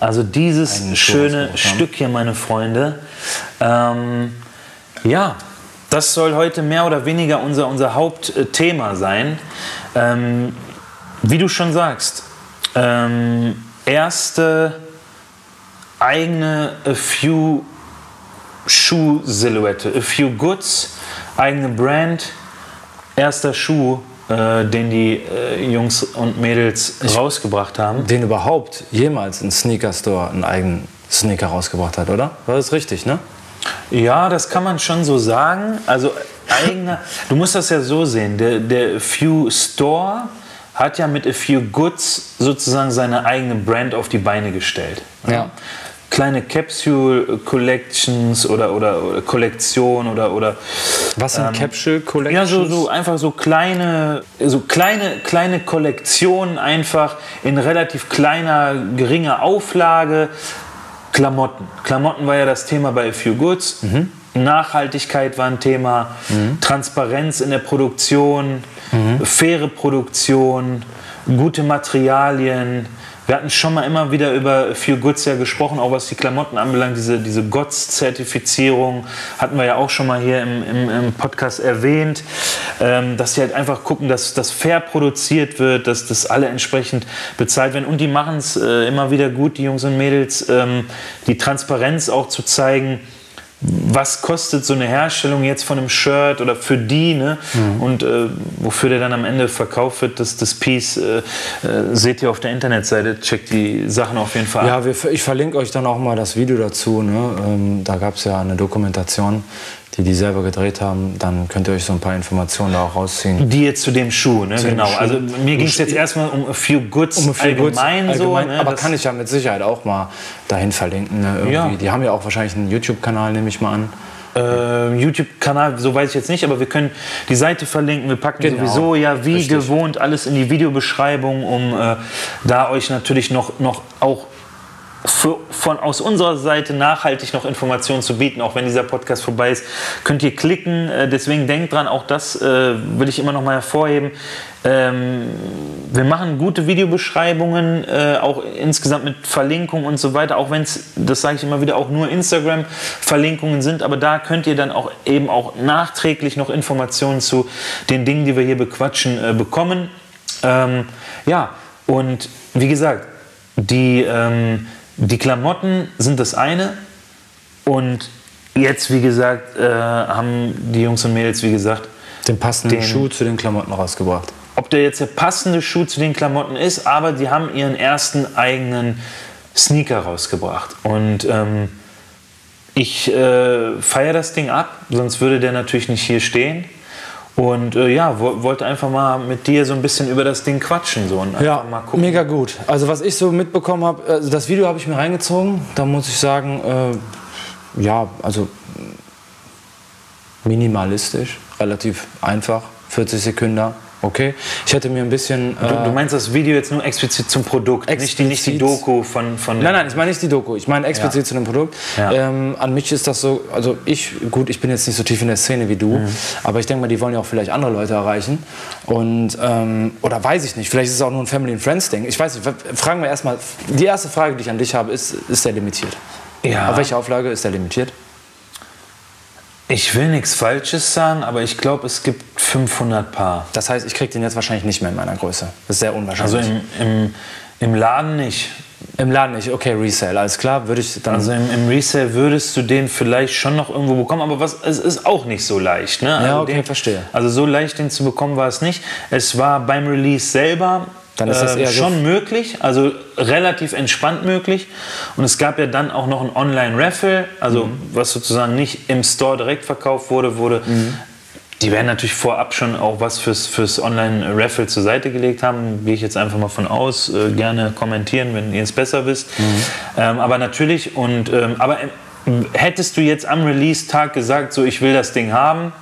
Äh, also, dieses schöne Stück hier, meine Freunde. Ähm, ja, das soll heute mehr oder weniger unser, unser Hauptthema sein. Ähm, wie du schon sagst, ähm, erste eigene A Few Schuh-Silhouette, A Few Goods, eigene Brand, erster Schuh, äh, den die äh, Jungs und Mädels ich, rausgebracht haben. Den überhaupt jemals ein Sneaker Store einen eigenen Sneaker rausgebracht hat, oder? War das richtig, ne? Ja, das kann man schon so sagen. Also eigener, du musst das ja so sehen. Der, der Few Store hat ja mit A Few Goods sozusagen seine eigene Brand auf die Beine gestellt. Ja. Kleine Capsule Collections oder, oder, oder Kollektion oder, oder Was sind ähm, Capsule Collections? Ja, so, so einfach so kleine, so kleine, kleine Kollektionen einfach in relativ kleiner, geringer Auflage. Klamotten. Klamotten war ja das Thema bei A Few Goods. Mhm. Nachhaltigkeit war ein Thema, mhm. Transparenz in der Produktion, mhm. faire Produktion, gute Materialien. Wir hatten schon mal immer wieder über Few Goods ja gesprochen, auch was die Klamotten anbelangt. Diese, diese GOTS-Zertifizierung hatten wir ja auch schon mal hier im, im, im Podcast erwähnt, ähm, dass sie halt einfach gucken, dass das fair produziert wird, dass das alle entsprechend bezahlt werden. Und die machen es äh, immer wieder gut, die Jungs und Mädels, ähm, die Transparenz auch zu zeigen was kostet so eine Herstellung jetzt von einem Shirt oder für die, ne? Mhm. Und äh, wofür der dann am Ende verkauft wird, das, das Piece, äh, äh, seht ihr auf der Internetseite, checkt die Sachen auf jeden Fall Ja, wir, ich verlinke euch dann auch mal das Video dazu. Ne? Ähm, da gab es ja eine Dokumentation die die selber gedreht haben, dann könnt ihr euch so ein paar Informationen da auch rausziehen. Die jetzt zu dem Schuh, ne? Zu genau. Schuh. Also mir ging es jetzt erstmal um a few goods um a few allgemein, goods, allgemein so. Ne? Aber kann ich ja mit Sicherheit auch mal dahin verlinken. Ne? Ja. Die haben ja auch wahrscheinlich einen YouTube-Kanal, nehme ich mal an. Äh, YouTube-Kanal, so weiß ich jetzt nicht, aber wir können die Seite verlinken. Wir packen genau. sowieso ja wie Richtig. gewohnt alles in die Videobeschreibung, um äh, da euch natürlich noch, noch auch für, von aus unserer Seite nachhaltig noch Informationen zu bieten, auch wenn dieser Podcast vorbei ist, könnt ihr klicken. Äh, deswegen denkt dran, auch das äh, will ich immer noch mal hervorheben. Ähm, wir machen gute Videobeschreibungen, äh, auch insgesamt mit Verlinkungen und so weiter, auch wenn es, das sage ich immer wieder, auch nur Instagram-Verlinkungen sind, aber da könnt ihr dann auch eben auch nachträglich noch Informationen zu den Dingen, die wir hier bequatschen, äh, bekommen. Ähm, ja, und wie gesagt, die ähm, die Klamotten sind das eine und jetzt, wie gesagt, äh, haben die Jungs und Mädels, wie gesagt, den passenden den, Schuh zu den Klamotten rausgebracht. Ob der jetzt der passende Schuh zu den Klamotten ist, aber die haben ihren ersten eigenen Sneaker rausgebracht. Und ähm, ich äh, feiere das Ding ab, sonst würde der natürlich nicht hier stehen. Und äh, ja, wo, wollte einfach mal mit dir so ein bisschen über das Ding quatschen. So, und ja, mal gucken. mega gut. Also was ich so mitbekommen habe, also das Video habe ich mir reingezogen. Da muss ich sagen, äh, ja, also minimalistisch, relativ einfach, 40 Sekunden. Okay, ich hätte mir ein bisschen. Du, du meinst das Video jetzt nur explizit zum Produkt, nicht die, nicht die Explizit. Doku von, von Nein, nein, ich meine nicht die Doku. Ich meine explizit Ja. zu dem Produkt. Ja. Ähm, an mich ist das so, also ich, gut, ich bin jetzt nicht so tief in der Szene wie du, Mhm. aber ich denke mal, die wollen ja auch vielleicht andere Leute erreichen. Und, ähm, oder weiß ich nicht, vielleicht ist es auch nur ein Family and Friends Ding. Ich weiß nicht, fragen wir erstmal, die erste Frage, die ich an dich habe, ist, ist der limitiert? Ja. Auf welche Auflage ist der limitiert? Ich will nichts Falsches sagen, aber ich glaube, es gibt 500 Paar. Das heißt, ich kriege den jetzt wahrscheinlich nicht mehr in meiner Größe. Das ist sehr Also unwahrscheinlich. im, im, im Laden nicht. Im Laden nicht, okay, Resale, alles klar, würde ich dann. Also im, im Resale würdest du den vielleicht schon noch irgendwo bekommen, aber was, es ist auch nicht so leicht. Ne? Also okay, den, verstehe. Also so leicht den zu bekommen war es nicht. Es war beim Release selber Dann ist das äh, eher so- schon möglich, also relativ entspannt möglich. Und es gab ja dann auch noch ein Online-Raffle, also Mhm. was sozusagen nicht im Store direkt verkauft wurde, wurde Mhm. die werden natürlich vorab schon auch was fürs, fürs Online-Raffle zur Seite gelegt haben. Gehe ich jetzt einfach mal von aus. Äh, gerne kommentieren, wenn ihr es besser wisst. Ähm, aber natürlich, und, ähm, aber ähm, hättest du jetzt am Release-Tag gesagt, so ich will das Ding haben,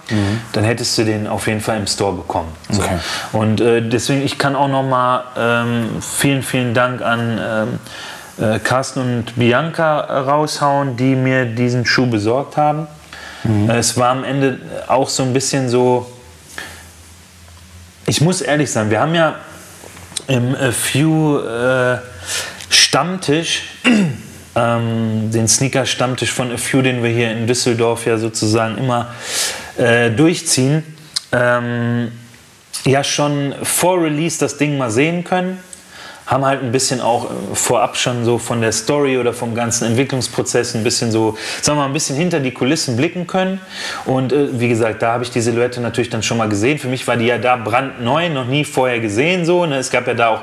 dann hättest du den auf jeden Fall im Store bekommen. So. Okay. Und äh, deswegen, ich kann auch noch mal ähm, vielen, vielen Dank an ähm, äh, Carsten und Bianca raushauen, die mir diesen Schuh besorgt haben. Äh, Es war am Ende auch so ein bisschen so, ich muss ehrlich sein, wir haben ja im äh, Few äh, Stammtisch, ähm, den Sneaker-Stammtisch von A Few, den wir hier in Düsseldorf ja sozusagen immer äh, durchziehen, ähm, ja schon vor Release das Ding mal sehen können. Haben halt ein bisschen auch äh, vorab schon so von der Story oder vom ganzen Entwicklungsprozess ein bisschen so, sagen wir mal, ein bisschen hinter die Kulissen blicken können. Und äh, wie gesagt, da habe ich die Silhouette natürlich dann schon mal gesehen. Für mich war die ja da brandneu, noch nie vorher gesehen so. Ne? Es gab ja da auch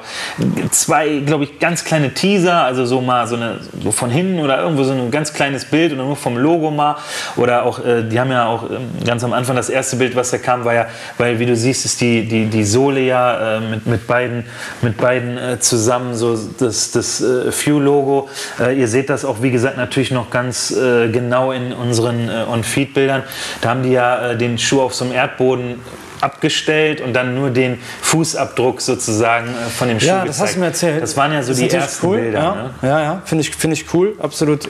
zwei, glaube ich, ganz kleine Teaser, also so mal so, eine, so von hinten oder irgendwo so ein ganz kleines Bild oder nur vom Logo mal. Oder auch, äh, die haben ja auch ähm, ganz am Anfang das erste Bild, was da kam, war ja, weil wie du siehst, ist die, die, die Sohle ja äh, mit, mit beiden, mit beiden äh, zusammen so das, das äh, Few-Logo. Äh, ihr seht das auch, wie gesagt, natürlich noch ganz äh, genau in unseren äh, On-Feed-Bildern. Da haben die ja äh, den Schuh auf so einem Erdboden abgestellt und dann nur den Fußabdruck sozusagen äh, von dem Schuh Ja, gezeigt. das hast du mir erzählt. Das waren ja so Das die ersten cool. Bilder. Ja, Ne? ja, ja. finde ich, find ich cool, absolut.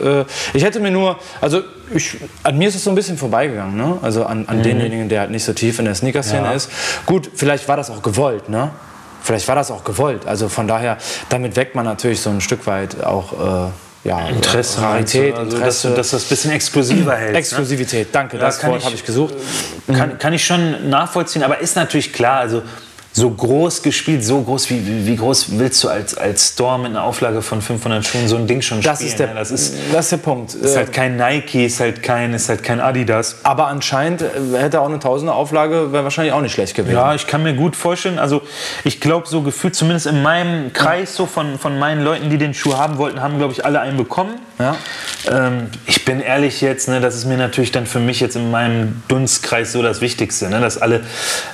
Ich hätte mir nur, also ich, an mir ist es so ein bisschen vorbeigegangen, ne? also an, an denjenigen, der halt nicht so tief in der Sneaker-Szene Mhm. Ja. ist. Gut, vielleicht war das auch gewollt, ne? Vielleicht war das auch gewollt. Also von daher, damit weckt man natürlich so ein Stück weit auch äh, ja, Interesse, Rarität, also, Interesse. Dass, dass das ein bisschen exklusiver hält. Exklusivität, danke, Ja, das Wort habe ich gesucht. Kann, kann ich schon nachvollziehen, aber ist natürlich klar, also so groß gespielt, so groß, wie, wie, groß willst du als, als Store mit einer Auflage von 500 Schuhen so ein Ding schon Das spielen? ist, der, ne? das ist, das ist der Punkt. ist halt kein Nike, ist halt kein, ist halt kein Adidas. aber anscheinend äh, hätte auch eine Tausender Auflage, wäre wahrscheinlich auch nicht schlecht gewesen. Ja, ich kann mir gut vorstellen. Also ich glaube, so gefühlt, zumindest in meinem Kreis so von, von meinen Leuten, die den Schuh haben wollten, haben, glaube ich, alle einen bekommen. Ja. Ähm, ich bin ehrlich jetzt, ne, das ist mir natürlich dann für mich jetzt in meinem Dunstkreis so das Wichtigste, ne, dass alle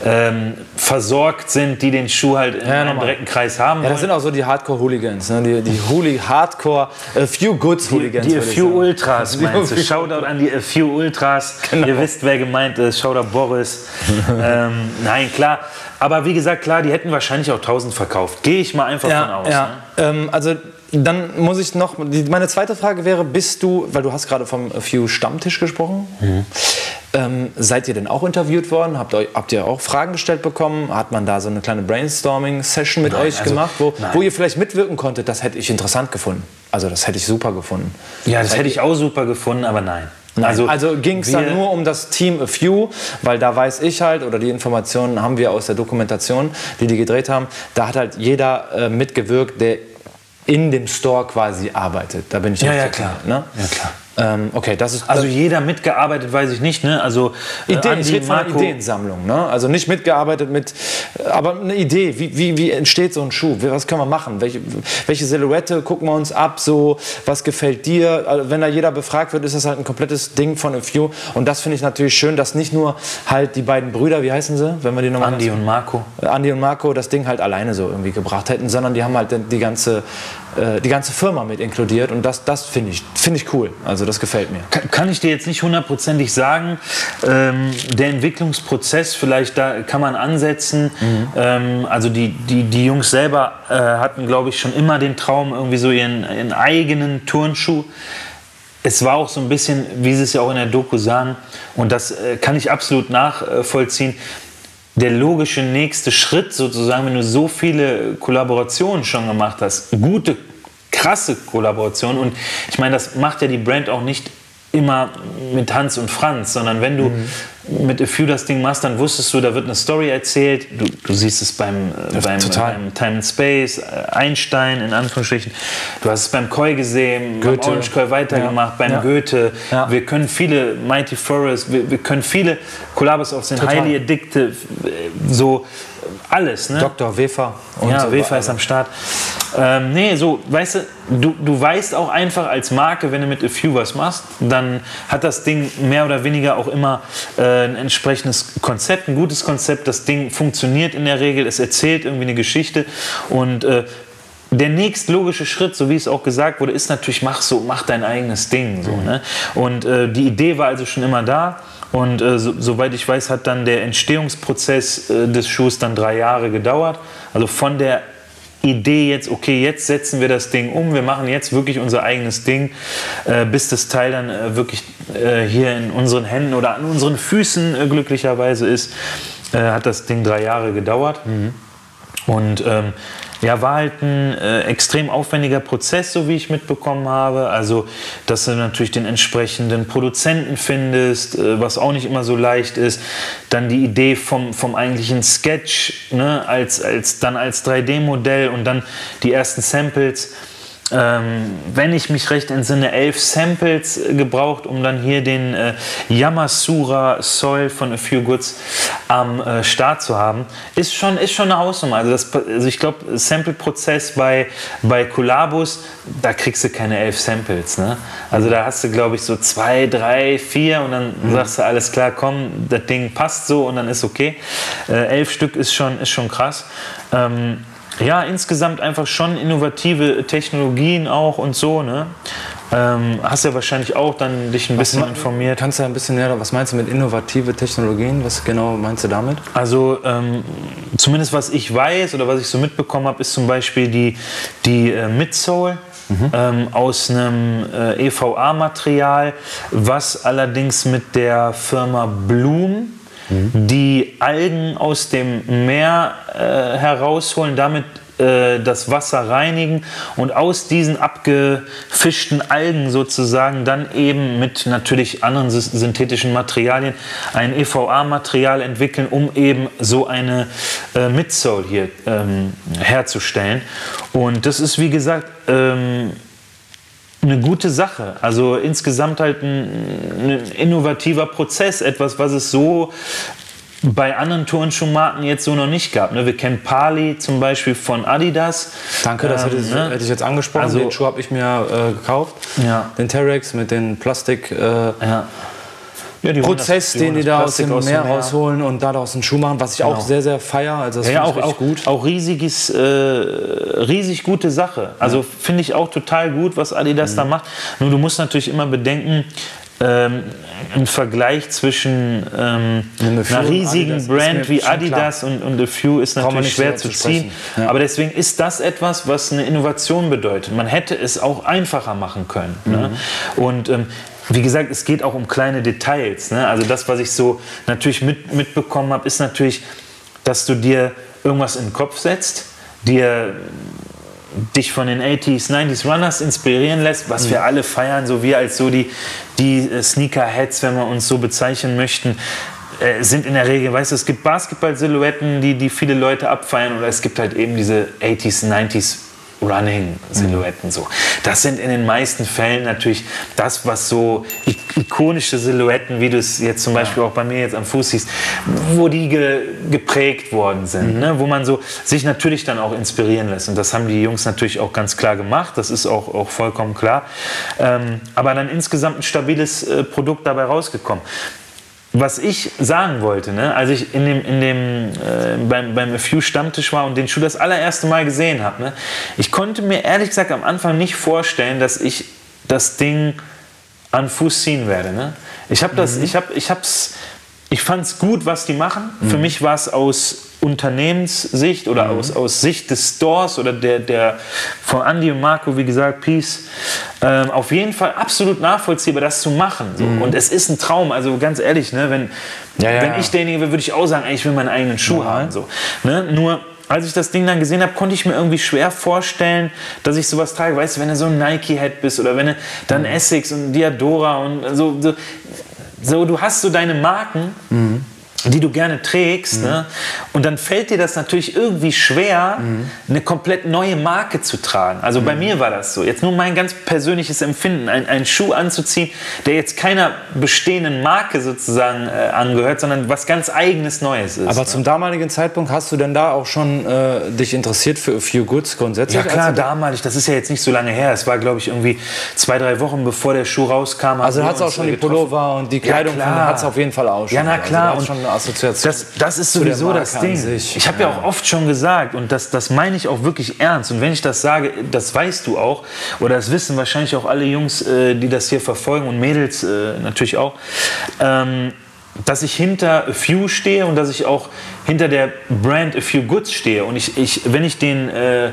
ähm, versorgt sind, die den Schuh halt in Ja, einem direkten Kreis haben Ja, das sind auch so die Hardcore-Hooligans, ne? die, die Hooli Hardcore, äh, Few Goods Hooligans. Die A Few. Ultras Die meinst du? A Shoutout an die A Few Ultras. Genau. Ihr wisst, wer gemeint ist. Shoutout Boris. [LAUGHS] ähm, nein, klar. Aber wie gesagt, klar, die hätten wahrscheinlich auch 1000 verkauft. Gehe ich mal einfach von Ja, aus. ja. Ne? Ähm, also dann muss ich noch, meine zweite Frage wäre, bist du, weil du hast gerade vom Few Stammtisch gesprochen, Mhm. ähm, seid ihr denn auch interviewt worden? Habt, euch, habt ihr auch Fragen gestellt bekommen? Hat man da so eine kleine Brainstorming-Session mit euch also, gemacht, wo, nein. wo ihr vielleicht mitwirken konntet? Das hätte ich interessant gefunden. Also das hätte ich super gefunden. Ja, das hätte ich auch super gefunden, aber nein. Also, also ging es dann nur um das Team A Few, weil da weiß ich halt, oder die Informationen haben wir aus der Dokumentation, die die gedreht haben, da hat halt jeder äh, mitgewirkt, der in dem Store quasi arbeitet. Da bin ich Ja, auch ja, klar. Ne? Ja, klar. Ähm, okay, das ist Also jeder mitgearbeitet, weiß ich nicht. Ne? Also äh, Ideen, ich rede von einer Ideensammlung. Ne? Also nicht mitgearbeitet mit, aber eine Idee. Wie, wie, wie entsteht so ein Schuh? Was können wir machen? Welche, welche Silhouette gucken wir uns ab? So, was gefällt dir? Also wenn da jeder befragt wird, ist das halt ein komplettes Ding von A Few. Und das finde ich natürlich schön, dass nicht nur halt die beiden Brüder, wie heißen sie, wenn wir die nochmal Andi und Marco. Andi und Marco das Ding halt alleine so irgendwie gebracht hätten, sondern die haben halt die ganze, äh, die ganze Firma mit inkludiert und das, das finde ich, finde ich cool. Also das gefällt mir. Kann, kann ich dir jetzt nicht hundertprozentig sagen. Ähm, der Entwicklungsprozess, vielleicht da kann man ansetzen. Mhm. Ähm, also die, die, die Jungs selber äh, hatten, glaube ich, schon immer den Traum, irgendwie so ihren, ihren eigenen Turnschuh. Es war auch so ein bisschen, wie sie es ja auch in der Doku sagen, und das äh, kann ich absolut nachvollziehen, der logische nächste Schritt sozusagen, wenn du so viele Kollaborationen schon gemacht hast, gute, krasse Kollaborationen. Und ich meine, das macht ja die Brand auch nicht immer mit Hans und Franz, sondern wenn du mit A Few das Ding machst, dann wusstest du, da wird eine Story erzählt. Du, du siehst es beim, äh, beim, beim Time and Space, äh, Einstein in Anführungsstrichen. Du hast es beim Koi gesehen, Goethe. beim Orange Koi weitergemacht, Ja. beim Ja. Goethe. Ja. Wir können viele Mighty Forest, wir, wir können viele Kollabos auf den. Highly Addictive, äh, so alles. Ne? Dr. Wefer. ja, Wefer ist am Start. Ähm, nee, so, weißt du, du, du weißt auch einfach als Marke, wenn du mit A Few was machst, dann hat das Ding mehr oder weniger auch immer äh, ein entsprechendes Konzept, ein gutes Konzept. Das Ding funktioniert in der Regel, es erzählt irgendwie eine Geschichte und äh, der nächstlogische Schritt, so wie es auch gesagt wurde, ist natürlich, mach so, mach dein eigenes Ding. So, ne? Und äh, die Idee war also schon immer da. Und äh, so, soweit ich weiß, hat dann der Entstehungsprozess äh, des Schuhs dann drei Jahre gedauert. Also von der Idee jetzt, okay, jetzt setzen wir das Ding um, wir machen jetzt wirklich unser eigenes Ding, äh, bis das Teil dann äh, wirklich äh, hier in unseren Händen oder an unseren Füßen äh, glücklicherweise ist, äh, hat das Ding drei Jahre gedauert. Und ähm, ja, war halt ein äh, extrem aufwendiger Prozess, so wie ich mitbekommen habe. Also, dass du natürlich den entsprechenden Produzenten findest, äh, was auch nicht immer so leicht ist. Dann die Idee vom, vom eigentlichen Sketch, ne, als, als, dann als 3D-Modell und dann die ersten Samples. Ähm, wenn ich mich recht entsinne, elf Samples gebraucht, um dann hier den äh, Yamasura Soil von A Few Goods am äh, Start zu haben, ist schon, ist schon eine Hausnummer. Also, das, also ich glaube, Sample-Prozess bei, bei Collabos, da kriegst du keine elf Samples. Ne? Also da hast du, glaube ich, so zwei, drei, vier und dann sagst du, alles klar, komm, das Ding passt so und dann ist okay. Äh, elf Stück ist schon, ist schon krass. Ähm, ja, insgesamt einfach schon innovative Technologien auch und so, ne? Ähm, hast ja wahrscheinlich auch dann dich ein bisschen informiert. Kannst du ein bisschen näher, was meinst du mit innovative Technologien? Was genau meinst du damit? Also ähm, zumindest was ich weiß oder was ich so mitbekommen habe, ist zum Beispiel die, die äh, Midsole. Ähm, aus einem äh, EVA-Material, was allerdings mit der Firma Bloom die Algen aus dem Meer äh, herausholen, damit äh, das Wasser reinigen und aus diesen abgefischten Algen sozusagen dann eben mit natürlich anderen synthetischen Materialien ein EVA-Material entwickeln, um eben so eine äh, Midsole hier ähm, herzustellen. Und das ist wie gesagt ähm, eine gute Sache. Also insgesamt halt ein, ein innovativer Prozess, etwas, was es so bei anderen Turnschuhmarken jetzt so noch nicht gab. Ne? Wir kennen Pali zum Beispiel von Adidas. Danke, das Ähm, hätte, ich- ne? hätte ich jetzt angesprochen. Also- den Schuh habe ich mir äh, gekauft. Ja. Den Terex mit dem Plastik. Äh, Ja. Ja, das- Prozess, die holen den die das da aus Plastik dem Meer rausholen und daraus einen Schuh machen, was ich auch sehr, sehr feier. Also das Ja, ja auch, ich auch, gut. auch riesiges, äh, riesig gute Sache. Also finde ich auch total gut, was Adidas Mhm. da macht. Nur du musst natürlich immer bedenken, ähm, ein Vergleich zwischen ähm, einer riesigen Adidas Brand wie Adidas und, und A Few ist natürlich schwer zu ziehen. Ja. Aber deswegen ist das etwas, was eine Innovation bedeutet. Man hätte es auch einfacher machen können. Ne? Mhm. Und ähm, wie gesagt, es geht auch um kleine Details. Ne? Also das, was ich so natürlich mit, mitbekommen habe, ist natürlich, dass du dir irgendwas in den Kopf setzt, dir dich von den 80s, 90s Runners inspirieren lässt, was wir alle feiern, so wir als so die, die äh, Sneakerheads, wenn wir uns so bezeichnen möchten, äh, sind in der Regel, weißt du, es gibt Basketball-Silhouetten, die, die viele Leute abfeiern oder es gibt halt eben diese 80s, 90s Running-Silhouetten so. Das sind in den meisten Fällen natürlich das, was so ik- ikonische Silhouetten, wie du es jetzt zum Beispiel auch bei mir jetzt am Fuß siehst, wo die ge geprägt worden sind, ne? wo man so sich natürlich dann auch inspirieren lässt. Und das haben die Jungs natürlich auch ganz klar gemacht, das ist auch, auch vollkommen klar. Ähm, aber dann insgesamt ein stabiles äh, Produkt dabei rausgekommen was ich sagen wollte, ne, als ich in dem, in dem, äh, beim, beim A Few Stammtisch war und den Schuh das allererste Mal gesehen habe, ne, ich konnte mir ehrlich gesagt am Anfang nicht vorstellen, dass ich das Ding an Fuß ziehen werde. Ne? Ich habe das, ich habe, ich hab's, ich fand's gut, was die machen. Für mich war es aus Unternehmenssicht oder aus, aus Sicht des Stores oder der, der von Andy und Marco, wie gesagt, Peace, ähm, auf jeden Fall absolut nachvollziehbar, das zu machen. So. Und es ist ein Traum, also ganz ehrlich, ne, wenn, Ja, ja, wenn ja. ich derjenige wäre, würde ich auch sagen, ey, ich will meinen eigenen Schuh haben. So. Ne? Nur als ich das Ding dann gesehen habe, konnte ich mir irgendwie schwer vorstellen, dass ich sowas trage. Weißt du, wenn du so ein Nike-Head bist oder wenn du dann Essex und Diadora und so, so, so, du hast so deine Marken, die du gerne trägst, ne? und dann fällt dir das natürlich irgendwie schwer, eine komplett neue Marke zu tragen. Also bei mir war das so. Jetzt nur mein ganz persönliches Empfinden, ein- einen Schuh anzuziehen, der jetzt keiner bestehenden Marke sozusagen äh, angehört, sondern was ganz eigenes Neues ist. Aber zum damaligen Zeitpunkt hast du denn da auch schon äh, dich interessiert für A Few Goods grundsätzlich? Ja klar, als du- damalig, das ist ja jetzt nicht so lange her. Es war, glaube ich, irgendwie zwei, drei Wochen bevor der Schuh rauskam. Also hat es auch schon die getroffen. Pullover und die Kleidung Ja, hat es auf jeden Fall auch schon. Ja, na Also klar. schon eine Assoziation. Das, das ist sowieso das Ding. Ich habe ja. auch oft schon gesagt, und das, das meine ich auch wirklich ernst. Und wenn ich das sage, das weißt du auch, oder das wissen wahrscheinlich auch alle Jungs, äh, die das hier verfolgen und Mädels äh, natürlich auch, ähm, dass ich hinter A Few stehe und dass ich auch hinter der Brand A Few Goods stehe. Und ich, ich, wenn ich den, äh,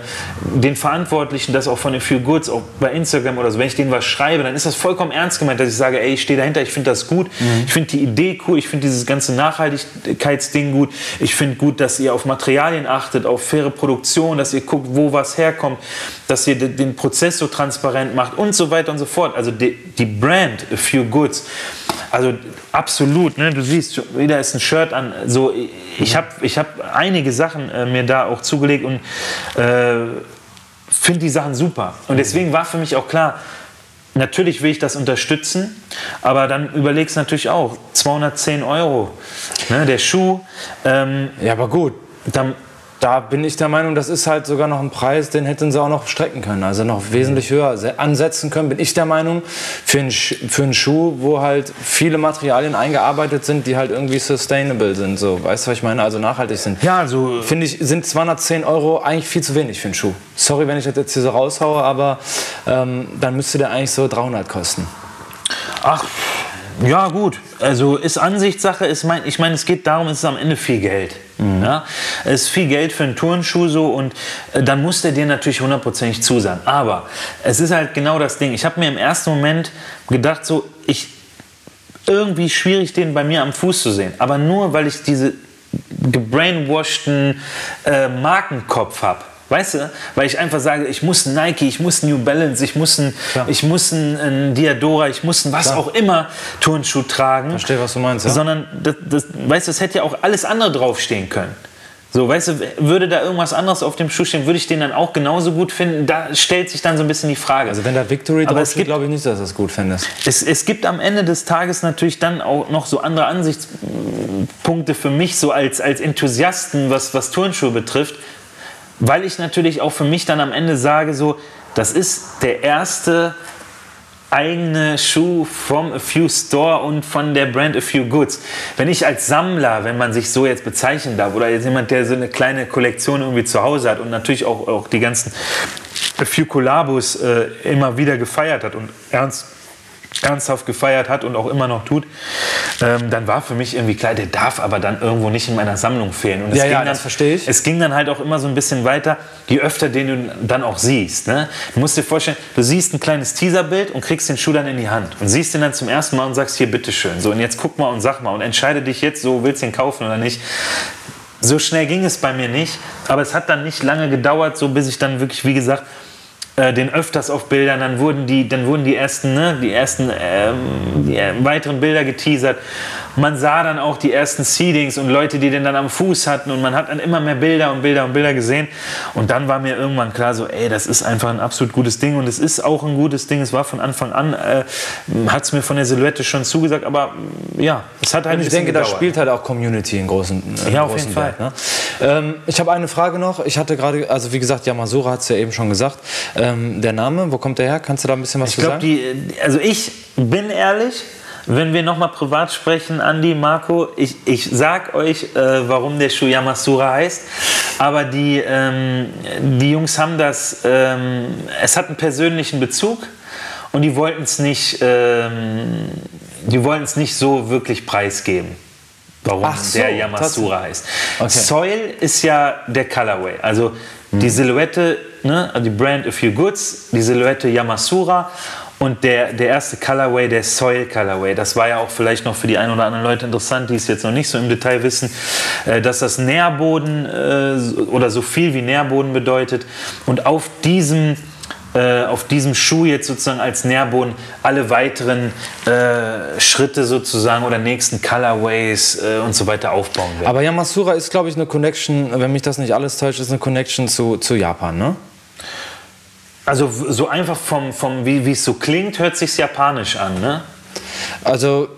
den Verantwortlichen das auch von A Few Goods, auch bei Instagram oder so, wenn ich denen was schreibe, dann ist das vollkommen ernst gemeint, dass ich sage, ey, ich stehe dahinter, ich finde das gut, ich finde die Idee cool, ich finde dieses ganze Nachhaltigkeitsding gut, ich finde gut, dass ihr auf Materialien achtet, auf faire Produktion, dass ihr guckt, wo was herkommt, dass ihr de- den Prozess so transparent macht und so weiter und so fort. Also die, die Brand A Few Goods, also absolut, ne? du siehst, wieder ist ein Shirt an. So, ich habe ich hab einige Sachen äh, mir da auch zugelegt und äh, finde die Sachen super. Und deswegen war für mich auch klar, natürlich will ich das unterstützen, aber dann überlegst du natürlich auch, 210 Euro, ne, der Schuh, ähm, ja, aber gut. dann, Da bin ich der Meinung, das ist halt sogar noch ein Preis, den hätten sie auch noch strecken können. Also noch wesentlich höher se- ansetzen können, bin ich der Meinung, für einen, für einen Schuh, wo halt viele Materialien eingearbeitet sind, die halt irgendwie sustainable sind. So, weißt du, was ich meine? Also nachhaltig sind. ja, also Finde ich, sind 210 Euro eigentlich viel zu wenig für einen Schuh. Sorry, wenn ich das jetzt hier so raushaue, aber ähm, dann müsste der eigentlich so 300 kosten. Ach, ja gut. Also ist Ansichtssache. Ist mein, ich meine, es geht darum, es ist am Ende viel Geld. Ja? Es ist viel Geld für einen Turnschuh so und äh, dann muss der dir natürlich hundertprozentig zusagen. Aber es ist halt genau das Ding. Ich habe mir im ersten Moment gedacht, so ich irgendwie schwierig, den bei mir am Fuß zu sehen. Aber nur, weil ich diese gebrainwashten äh, Markenkopf habe. Weißt du? Weil ich einfach sage, ich muss ein Nike, ich muss ein New Balance, ich muss ein, ich muss ein, ein Diadora, ich muss ein was auch immer Turnschuh tragen. Verstehe, was du meinst, ja. Sondern, das, das, weißt du, es hätte ja auch alles andere draufstehen können. So, weißt du, würde da irgendwas anderes auf dem Schuh stehen, würde ich den dann auch genauso gut finden? Da stellt sich dann so ein bisschen die Frage. Also wenn da Victory Aber drauf es steht, gibt- glaube ich nicht, dass du das gut findest. Es, es gibt am Ende des Tages natürlich dann auch noch so andere Ansichtspunkte für mich, so als, als Enthusiasten, was, was Turnschuhe betrifft, weil ich natürlich auch für mich dann am Ende sage, so, das ist der erste eigene Schuh vom A Few Store und von der Brand A Few Goods. Wenn ich als Sammler, wenn man sich so jetzt bezeichnen darf, oder jetzt jemand, der so eine kleine Kollektion irgendwie zu Hause hat und natürlich auch, auch die ganzen A Few Collabos äh, immer wieder gefeiert hat und ernst ernsthaft gefeiert hat und auch immer noch tut, ähm, dann war für mich irgendwie klar, der darf aber dann irgendwo nicht in meiner Sammlung fehlen. Und es Ja, ging ja, dann, das verstehe ich. Es ging dann halt auch immer so ein bisschen weiter, je öfter den du dann auch siehst. Ne? Du musst dir vorstellen, du siehst ein kleines Teaserbild und kriegst den Schuh dann in die Hand und siehst den dann zum ersten Mal und sagst, hier, bitteschön. So, und jetzt guck mal und sag mal und entscheide dich jetzt, so willst du den kaufen oder nicht. So schnell ging es bei mir nicht, aber es hat dann nicht lange gedauert, so bis ich dann wirklich, wie gesagt, äh, den öfters auf Bildern, dann wurden die, dann wurden die ersten, ne, die ersten ähm, die, äh, weiteren Bilder geteasert. Man sah dann auch die ersten Seedings und Leute, die den dann am Fuß hatten und man hat dann immer mehr Bilder und Bilder und Bilder gesehen und dann war mir irgendwann klar so, ey, das ist einfach ein absolut gutes Ding und es ist auch ein gutes Ding. Es war von Anfang an, äh, hat es mir von der Silhouette schon zugesagt, aber ja, es hat halt ich denke, da spielt halt auch Community einen großen, äh, Ja, auf großen jeden Wert. Ne? Ähm, ich habe eine Frage noch. Ich hatte gerade, also wie gesagt, Yamasura hat es ja eben schon gesagt. Ähm, der Name, wo kommt der her? Kannst du da ein bisschen was Ich zu glaube, sagen? die, also ich bin ehrlich, wenn wir nochmal privat sprechen, Andi, Marco, ich, ich sag euch, äh, warum der Schuh Yamasura heißt. Aber die, ähm, die Jungs haben das, ähm, es hat einen persönlichen Bezug. und die wollten es nicht, ähm, die wollten es nicht so wirklich preisgeben. Warum Ach so, der Yamasura heißt. Okay. Soil ist ja der Colorway. Also die Silhouette, ne, die Brand A Few Goods, die Silhouette Yamasura und der, der erste Colorway, der Soil Colorway. Das war ja auch vielleicht noch für die ein oder anderen Leute interessant, die es jetzt noch nicht so im Detail wissen, äh, dass das Nährboden äh, oder so viel wie Nährboden bedeutet. Und auf diesem äh, auf diesem Schuh jetzt sozusagen als Nährboden alle weiteren Schritte sozusagen oder nächsten Colorways und so weiter aufbauen werden. Aber Yamasura ist, glaube ich, eine Connection, wenn mich das nicht alles täuscht, ist eine Connection zu, zu Japan, ne? Also so einfach vom, vom wie es so klingt, hört sich japanisch an, ne? Also,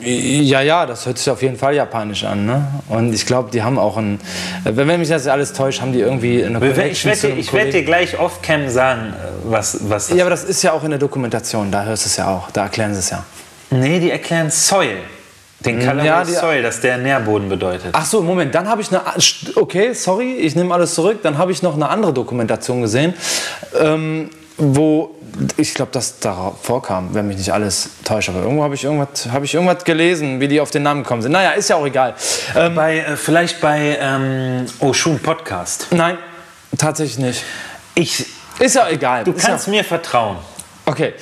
ja, ja, das hört sich auf jeden Fall japanisch an, ne? Und ich glaube, die haben auch ein, wenn wenn mich das alles täuscht, haben die irgendwie eine Ich Connection werde zu einem ich werd dir gleich off-cam sagen, äh, was, was das Ja, aber das ist ja auch in der Dokumentation, da hörst du es ja auch, da erklären sie es ja. Nee, die erklären Soil. Den Colorway ja, die- Soil, dass der Nährboden bedeutet. Ach so, Moment, dann habe ich eine. Okay, sorry, ich nehme alles zurück. Dann habe ich noch eine andere Dokumentation gesehen, ähm, wo ich glaube, das da vorkam, wenn mich nicht alles täuscht. Aber irgendwo habe ich irgendwas, habe ich irgendwas gelesen, wie die auf den Namen gekommen sind. Naja, ist ja auch egal. Ähm, Bei, äh, vielleicht bei ähm, Oshun Podcast. nein, tatsächlich nicht. Ich, Ist ja egal. du kannst mir vertrauen. Okay.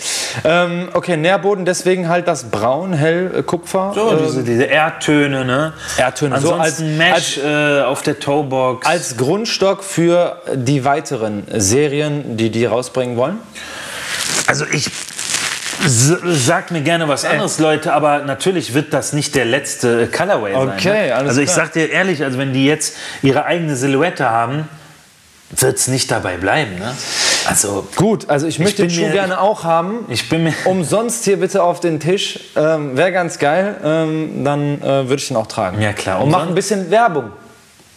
Ähm, okay, Nährboden, deswegen halt das Braun, Hell, äh, Kupfer. So, äh, diese, diese Erdtöne, ne? Erdtöne, so Ansonsten als- Mesh äh, auf der Toebox. als Grundstock für die weiteren Serien, die die rausbringen wollen. also ich sag mir gerne Äh. was anderes, Leute, aber natürlich wird das nicht der letzte Colorway sein. Okay, ne? alles Also ich klar. sag dir ehrlich, also wenn die jetzt ihre eigene Silhouette haben, wird es nicht dabei bleiben, ne? Also Gut, also ich möchte den bin Schuh mir- gerne auch haben. ich bin mir Umsonst hier bitte auf den Tisch. Ähm, Wäre ganz geil. Ähm, dann äh, würde ich ihn auch tragen. Ja, klar. Und mach ein bisschen Werbung.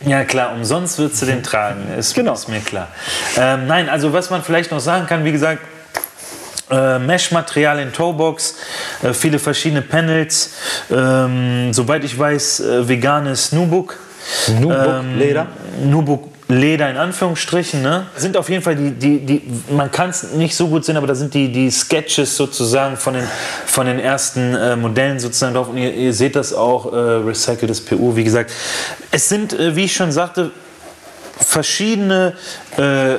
Ja klar, umsonst würdest du den tragen, ist, Genau. ist mir klar. Ähm, nein, also was man vielleicht noch sagen kann, wie gesagt, äh, Mesh-Material in Toebox, äh, viele verschiedene Panels, ähm, soweit ich weiß, äh, veganes Nubuck. Nubuck, Ähm, Leder. Leder in Anführungsstrichen, ne? Sind auf jeden Fall die, die, die man kann es nicht so gut sehen, aber da sind die, die Sketches sozusagen von den, von den ersten äh, Modellen sozusagen drauf. Und ihr, ihr seht das auch, äh, recyceltes PU, wie gesagt. Es sind, äh, wie ich schon sagte, verschiedene äh,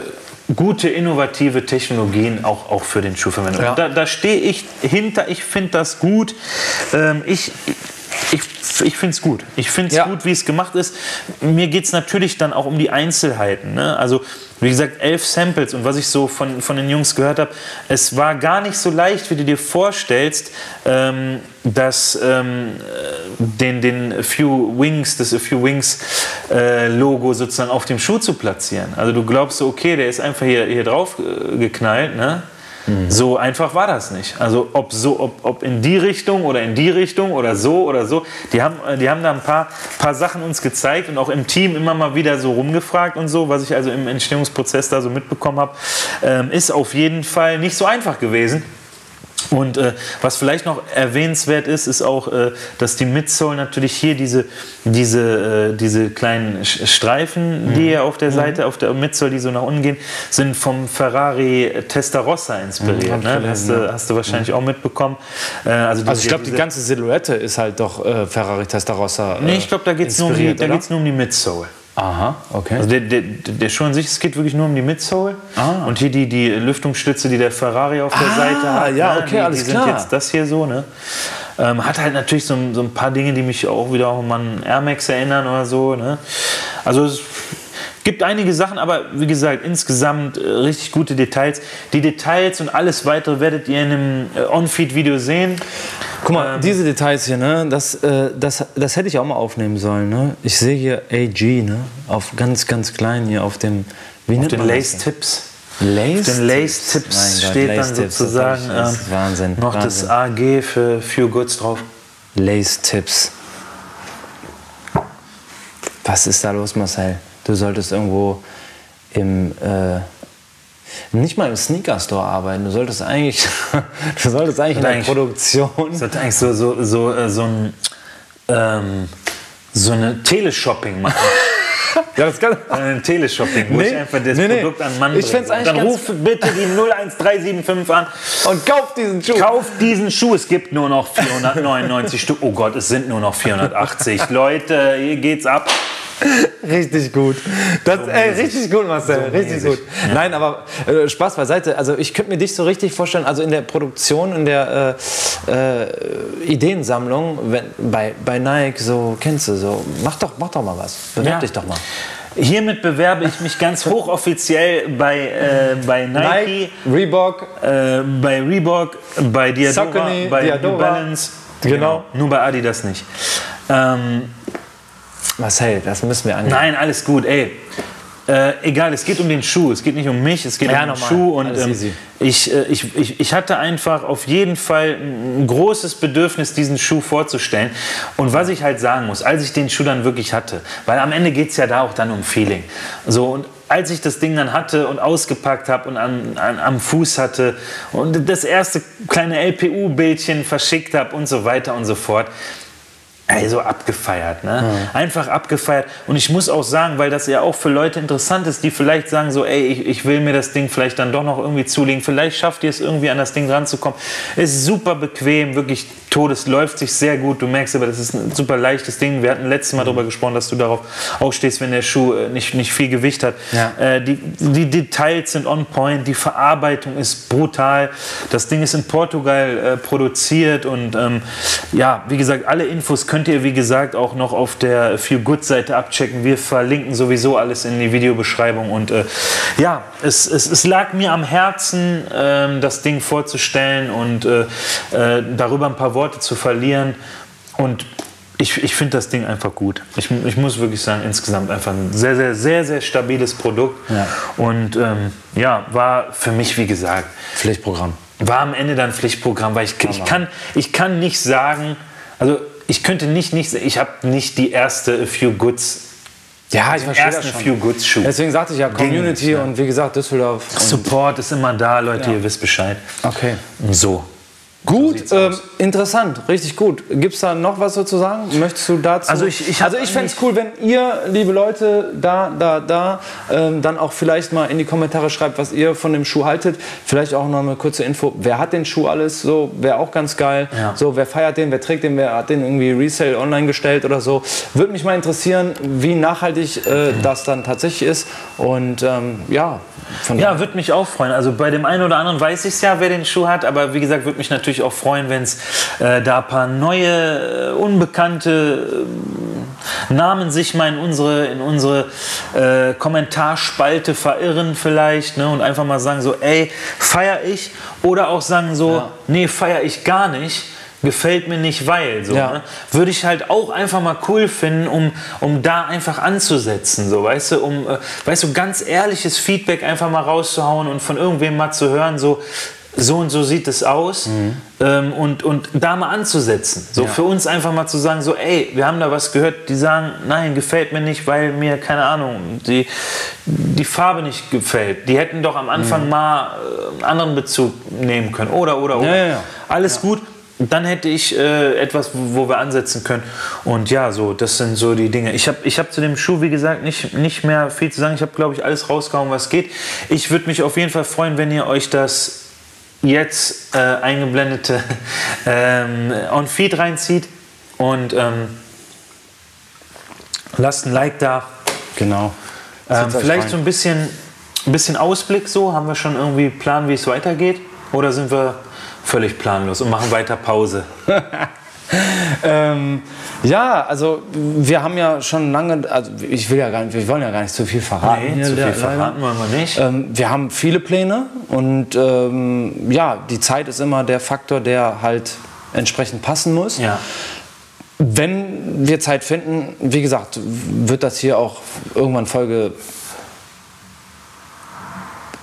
gute, innovative Technologien auch, auch für den Schuhverwendung. Ja. Da, da stehe ich hinter, ich finde das gut. Ähm, ich ich, ich finde es gut. Ich finde es Ja. gut, wie es gemacht ist. Mir geht es natürlich dann auch um die Einzelheiten. Ne? Also, wie gesagt, elf Samples und was ich so von, von den Jungs gehört habe, es war gar nicht so leicht, wie du dir vorstellst, ähm, das ähm, äh, den, den Few Wings, das A Few Wings äh, Logo sozusagen auf dem Schuh zu platzieren. Also du glaubst so, okay, der ist einfach hier, hier drauf äh, geknallt, ne? So einfach war das nicht. Also ob, so, ob, ob in die Richtung oder in die Richtung oder so oder so. Die haben, äh, die haben da ein paar, paar Sachen uns gezeigt und auch im Team immer mal wieder so rumgefragt und so, was ich also im Entstehungsprozess da so mitbekommen habe, ähm, ist auf jeden Fall nicht so einfach gewesen. Und äh, was vielleicht noch erwähnenswert ist, ist auch, äh, dass die Midsole natürlich hier diese, diese, äh, diese kleinen Streifen, die hier auf der Seite, auf der Midsole, die so nach unten gehen, sind vom Ferrari Testarossa inspiriert. ich ne? hast, du, hast du wahrscheinlich auch mitbekommen. Äh, also, Also ich glaube, die ganze Silhouette ist halt doch äh, Ferrari Testarossa. Äh, Nee, ich glaube, da geht es nur, um die- da nur um die Midsole. Aha, okay. Also der, der, der Schuh an sich, es geht wirklich nur um die Midsole. Ah. Und hier die, die Lüftungsstütze, die der Ferrari auf der Ah, Seite hat. ja, ne, okay, die, alles die sind klar. jetzt das hier so, ne? Ähm, hat halt natürlich so, ein- so ein paar Dinge, die mich auch wieder auch an Air Max erinnern oder so, ne? Also es gibt einige Sachen, aber wie gesagt, insgesamt äh, richtig gute Details. Die Details und alles weitere werdet ihr in einem äh, On-Feed-Video sehen. Guck Ähm. mal, diese Details hier, ne, das, äh, das, das hätte ich auch mal aufnehmen sollen. Ne? Ich sehe hier AG, ne, auf ganz, ganz klein hier auf dem, wie Auf nennt den man das? Lace-Tips. Lace den Gott, steht dann Lace-Tips, das sozusagen ich- das ist ähm, Wahnsinn, noch das Wahnsinn. AG für Few Goods drauf. Lace-Tipps. Was ist da los, Marcel? Du solltest irgendwo im, äh, nicht mal im Sneaker-Store arbeiten. Du solltest eigentlich, [LAUGHS] du solltest eigentlich in der eigentlich- Produktion. [LAUGHS] Hat eigentlich so, so, so, äh, so ein ähm, so eine Teleshopping machen. [LAUGHS] Ja, das kann. Ein Teleshopping, wo Nee, ich einfach das nee, nee. Produkt an Mann Ich fänd's bringe. Dann ruf bitte die 01375 an. Und kauf diesen Schuh. Kauf diesen Schuh, es gibt nur noch 499 Stück. Oh Gott, es sind nur noch 480. Leute, hier geht's ab. Richtig gut. Das, ey, richtig gut, Marcel. richtig gut. Nein, aber äh, Spaß beiseite. Also ich könnte mir dich so richtig vorstellen, also in der Produktion, in der äh, äh, Ideensammlung, wenn, bei, bei Nike, so kennst du so, mach doch, mach doch mal was. Bewerb Ja. dich doch mal. Hiermit bewerbe ich mich ganz [LAUGHS] hochoffiziell bei, äh, bei Nike, Reebok, äh, bei Reebok, bei Diadora, Saucony, bei New Diadora. Balance. Genau. Nur bei Adidas nicht. Ähm, Marcel, das müssen wir angehen. Nein, alles gut, ey. Äh, egal, es geht um den Schuh, es geht nicht um mich, es geht Ja, um den. Schuh. Und ähm, ich, äh, ich, ich, ich hatte einfach auf jeden Fall ein großes Bedürfnis, diesen Schuh vorzustellen. Und was ich halt sagen muss, als ich den Schuh dann wirklich hatte, weil am Ende geht es ja da auch dann um Feeling. So, und als ich das Ding dann hatte und ausgepackt habe und an, an, am Fuß hatte und das erste kleine LPU-Bildchen verschickt habe und so weiter und so fort, Ey, so abgefeiert, ne? Einfach abgefeiert. Und ich muss auch sagen, weil das ja auch für Leute interessant ist, die vielleicht sagen so, ey, ich, ich will mir das Ding vielleicht dann doch noch irgendwie zulegen. Vielleicht schafft ihr es irgendwie an das Ding ranzukommen. Ist super bequem, wirklich todes, läuft sich sehr gut. Du merkst aber, das ist ein super leichtes Ding. Wir hatten letztes Mal darüber gesprochen, dass du darauf auch stehst, wenn der Schuh äh, nicht, nicht viel Gewicht hat. Ja. Äh, die, die Details sind on point, die Verarbeitung ist brutal. Das Ding ist in Portugal äh, produziert und ähm, ja, wie gesagt, alle Infos könnt ihr, wie gesagt, auch noch auf der Feel Good Seite abchecken. Wir verlinken sowieso alles in die Videobeschreibung und äh, ja, es, es, es lag mir am Herzen, ähm, das Ding vorzustellen und äh, äh, darüber ein paar Worte zu verlieren und ich, ich finde das Ding einfach gut. Ich, ich muss wirklich sagen, insgesamt einfach ein sehr, sehr, sehr, sehr stabiles Produkt. Ja. Und ähm, ja, war für mich, wie gesagt, Pflichtprogramm. war am Ende dann Pflichtprogramm, weil ich, ich, kann, ich kann nicht sagen, also ich könnte nicht, nicht ich habe nicht die erste A Few Goods, Ja, ich verstehe das A schon. Few Goods Schuh. Deswegen sagte ich ja Community ja. und wie gesagt Düsseldorf. Support ist immer da, Leute, ihr wisst Bescheid. okay. So. Gut, sieht's ähm, interessant, richtig gut. Gibt es da noch was so zu sagen? Möchtest du dazu? Also ich- ich also ich fände es cool, wenn ihr, liebe Leute, da, da, da, ähm, dann auch vielleicht mal in die Kommentare schreibt, was ihr von dem Schuh haltet. Vielleicht auch noch eine kurze Info. Wer hat den Schuh alles? So, wäre auch ganz geil. Ja. So, wer feiert den? Wer trägt den? Wer hat den irgendwie Resale online gestellt oder so? Würde mich mal interessieren, wie nachhaltig äh, das dann tatsächlich ist. Und ähm, ja, von Ja, würde mich auch freuen. Also bei dem einen oder anderen weiß ich es ja, wer den Schuh hat, aber wie gesagt, würde mich natürlich auch freuen, wenn es äh, da ein paar neue, äh, unbekannte äh, Namen sich mal in unsere, in unsere äh, Kommentarspalte verirren vielleicht ne, und einfach mal sagen so, ey, feier ich oder auch sagen so, Ja. nee, feier ich gar nicht. Gefällt mir nicht, weil so. Ja. Ne? Würde ich halt auch einfach mal cool finden, um, um da einfach anzusetzen, so, weißt du, um, äh, weißt du, ganz ehrliches Feedback einfach mal rauszuhauen und von irgendwem mal zu hören, so, so und so sieht es aus ähm, und, und da mal anzusetzen. So Ja. für uns einfach mal zu sagen, so, ey, wir haben da was gehört, die sagen, nein, gefällt mir nicht, weil mir, keine Ahnung, die, die Farbe nicht gefällt. Die hätten doch am Anfang mal äh, einen anderen Bezug nehmen können. Oder, oder, oder. Ja, ja. Alles gut. Dann hätte ich äh, etwas, wo wir ansetzen können. Und ja, so, das sind so die Dinge. Ich habe ich hab zu dem Schuh, wie gesagt, nicht, nicht mehr viel zu sagen. Ich habe, glaube ich, alles rausgehauen, was geht. Ich würde mich auf jeden Fall freuen, wenn ihr euch das jetzt äh, eingeblendete [LAUGHS] ähm, On-Feed reinzieht. Und ähm, lasst ein Like da. genau. Ähm, vielleicht so ein bisschen, ein bisschen Ausblick so. Haben wir schon irgendwie Plan, wie es weitergeht? Oder sind wir völlig planlos und machen weiter Pause? [LAUGHS] Ähm, ja, also wir haben ja schon lange, also ich will ja gar nicht, wir wollen ja gar nicht zu viel verraten. hier, zu viel verraten wollen wir nicht. Ähm, wir haben viele Pläne und ähm, ja, die Zeit ist immer der Faktor, der halt entsprechend passen muss. Ja. Wenn wir Zeit finden, wie gesagt, wird das hier auch irgendwann Folge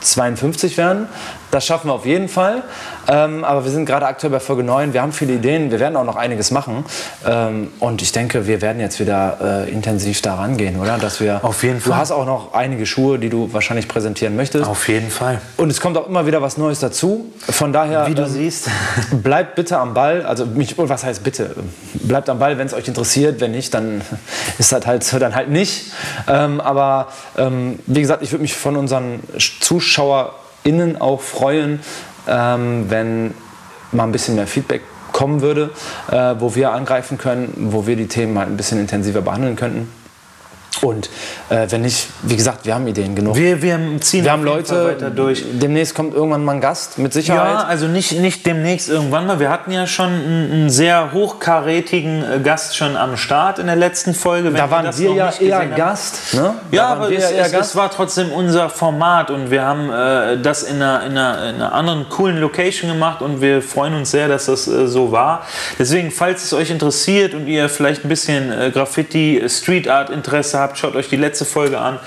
52 werden. Das schaffen wir auf jeden Fall. Ähm, aber wir sind gerade aktuell bei Folge 9. Wir haben viele Ideen. Wir werden auch noch einiges machen. Ähm, und ich denke, wir werden jetzt wieder äh, intensiv da rangehen, oder? Dass wir, Auf jeden Du Fall. hast auch noch einige Schuhe, die du wahrscheinlich präsentieren möchtest. Auf jeden Fall. Und es kommt auch immer wieder was Neues dazu. Von daher. Wie du ähm, siehst. [LAUGHS] Bleibt bitte am Ball. Also, mich, oh, was heißt bitte? Bleibt am Ball, wenn es euch interessiert. Wenn nicht, dann [LAUGHS] ist das halt, dann halt nicht. Ähm, aber ähm, wie gesagt, ich würde mich von unseren ZuschauerInnen auch freuen, ähm, wenn mal ein bisschen mehr Feedback kommen würde, äh, wo wir angreifen können, wo wir die Themen halt ein bisschen intensiver behandeln könnten. Und äh, wenn nicht, wie gesagt, wir haben Ideen genug. Wir, wir ziehen Wir haben Leute, weiter durch. demnächst kommt irgendwann mal ein Gast, mit Sicherheit. Ja, also nicht, nicht demnächst irgendwann mal. Wir hatten ja schon einen, einen sehr hochkarätigen äh, Gast schon am Start in der letzten Folge. Wenn da waren wir noch ja nicht eher habt. Gast. Ne? Ja, aber wir es, eher es, Gast. es war trotzdem unser Format und wir haben äh, das in einer, in, einer, in einer anderen coolen Location gemacht und wir freuen uns sehr, dass das äh, so war. Deswegen, falls es euch interessiert und ihr vielleicht ein bisschen äh, Graffiti, Street Art Interesse habt, schaut euch die letzte Folge an.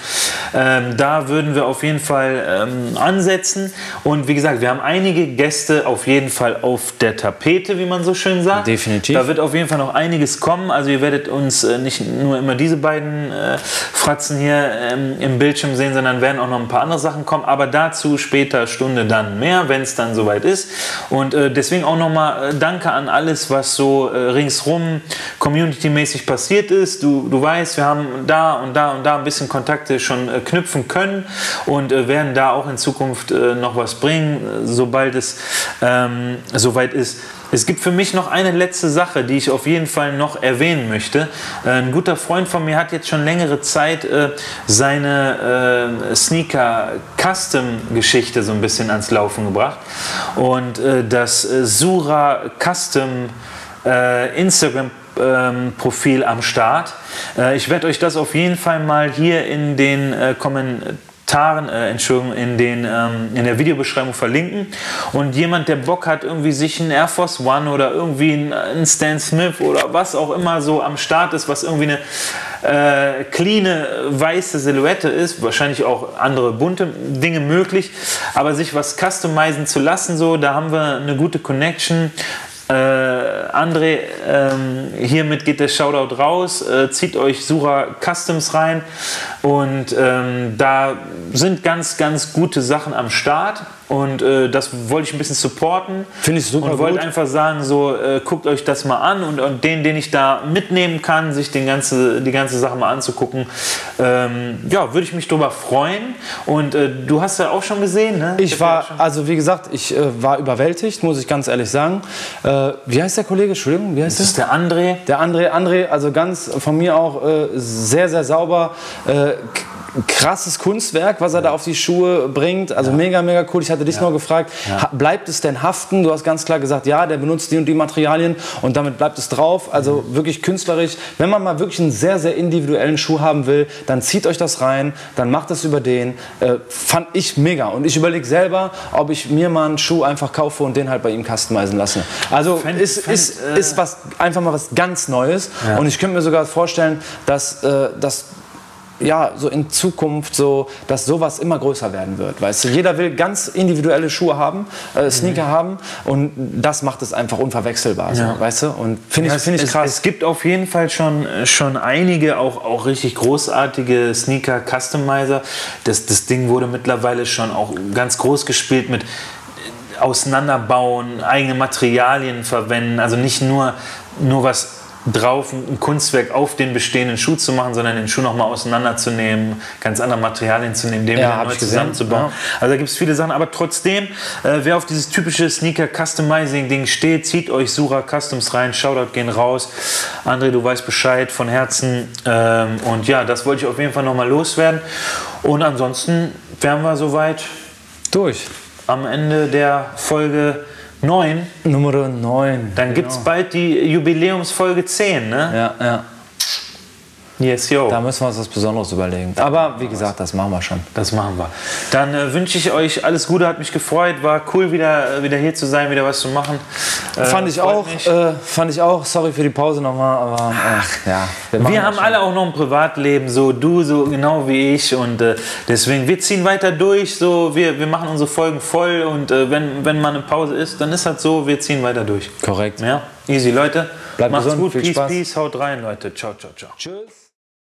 Ähm, da würden wir auf jeden Fall ähm, ansetzen und wie gesagt, wir haben einige Gäste auf jeden Fall auf der Tapete, wie man so schön sagt. Definitiv. Da wird auf jeden Fall noch einiges kommen. Also ihr werdet uns äh, nicht nur immer diese beiden äh, Fratzen hier ähm, im Bildschirm sehen, sondern werden auch noch ein paar andere Sachen kommen. Aber dazu später Stunde dann mehr, wenn es dann soweit ist. Und äh, deswegen auch nochmal äh, Danke an alles, was so äh, ringsrum community-mäßig passiert ist. Du, du weißt, wir haben da und da und da ein bisschen Kontakte schon äh, knüpfen können und äh, werden da auch in Zukunft äh, noch was bringen, sobald es ähm, soweit ist. Es gibt für mich noch eine letzte Sache, die ich auf jeden Fall noch erwähnen möchte. Ein guter Freund von mir hat jetzt schon längere Zeit äh, seine äh, Sneaker-Custom-Geschichte so ein bisschen ans Laufen gebracht. Und äh, das Sura Custom Instagram ähm, Profil am Start. Äh, ich werde euch das auf jeden Fall mal hier in den äh, Kommentaren, äh, Entschuldigung, in, den, ähm, in der Videobeschreibung verlinken. Und jemand, der Bock hat, irgendwie sich einen Air Force One oder irgendwie einen, Stan Smith oder was auch immer so am Start ist, was irgendwie eine äh, clean weiße Silhouette ist, wahrscheinlich auch andere bunte Dinge möglich, aber sich was customizen zu lassen, so, da haben wir eine gute Connection. Äh, André, ähm, hiermit geht der Shoutout raus. Äh, zieht euch Sura Customs rein und ähm, da sind ganz, ganz gute Sachen am Start und äh, das wollte ich ein bisschen supporten. Finde ich super Und wollte einfach sagen, so äh, guckt euch das mal an und, und den, den ich da mitnehmen kann, sich den ganze, die ganze Sache mal anzugucken, ähm, ja, würde ich mich darüber freuen. Und äh, du hast ja auch schon gesehen, ne? Ich war, also wie gesagt, ich äh, war überwältigt, muss ich ganz ehrlich sagen. Äh, wie heißt der Kollege? Entschuldigung, wie heißt das ist der? der André. Der André, André, also ganz von mir auch äh, sehr, sehr sauber. Krasses Kunstwerk, was er da auf die Schuhe bringt. Also mega, mega cool. Ich hatte dich nur gefragt, bleibt es denn haften? Du hast ganz klar gesagt, ja, der benutzt die und die Materialien und damit bleibt es drauf. Also wirklich künstlerisch. Wenn man mal wirklich einen sehr, sehr individuellen Schuh haben will, dann zieht euch das rein, dann macht es über den. Äh, fand ich mega. Und ich überlege selber, ob ich mir mal einen Schuh einfach kaufe und den halt bei ihm customizen lasse. Also Fänd- ist, fänd, ist, äh, ist was, einfach mal was ganz Neues. Und ich könnte mir sogar vorstellen, dass, äh, dass ja, so in Zukunft so, dass sowas immer größer werden wird. Weißt du, jeder will ganz individuelle Schuhe haben, äh, Sneaker haben und das macht es einfach unverwechselbar. So, Ja. weißt du? Und finde ich, Ja, finde ich es, krass. Es gibt auf jeden Fall schon, äh, schon einige, auch, auch richtig großartige Sneaker-Customizer. Das, das Ding wurde mittlerweile schon auch ganz groß gespielt mit äh, Auseinanderbauen, eigene Materialien verwenden. Also nicht nur, nur was drauf, ein Kunstwerk auf den bestehenden Schuh zu machen, sondern den Schuh nochmal auseinanderzunehmen, ganz andere Materialien zu nehmen, den Ja, wieder neu zusammenzubauen. ja. Also da gibt es viele Sachen, aber trotzdem, äh, wer auf dieses typische Sneaker-Customizing-Ding steht, zieht euch Sura Customs rein, Shoutout gehen raus. André, du weißt Bescheid von Herzen. Ähm, und ja, das wollte ich auf jeden Fall nochmal loswerden. Und ansonsten wären wir soweit Durch. am Ende der Folge 9. Nummer 9. Dann gibt es bald die Jubiläumsfolge 10, ne? Ja, ja. Yes, yo. Da müssen wir uns was Besonderes überlegen. Aber wie gesagt, das machen wir schon. Das machen wir. Dann äh, wünsche ich euch alles Gute, hat mich gefreut, war cool wieder, äh, wieder hier zu sein, wieder was zu machen. Äh, Fand ich auch, äh, fand ich auch. Sorry für die Pause nochmal, aber äh, ja. machen Wir das haben schon. alle auch noch ein Privatleben, so du so genau wie ich und äh, deswegen wir ziehen weiter durch, so wir, wir machen unsere Folgen voll und äh, wenn, wenn mal eine Pause ist, dann ist halt so, wir ziehen weiter durch. Korrekt. Ja, easy Leute. Bleibt Macht's gesund, gut, viel peace, Spaß. peace, haut rein Leute. Ciao, ciao, ciao. Tschüss.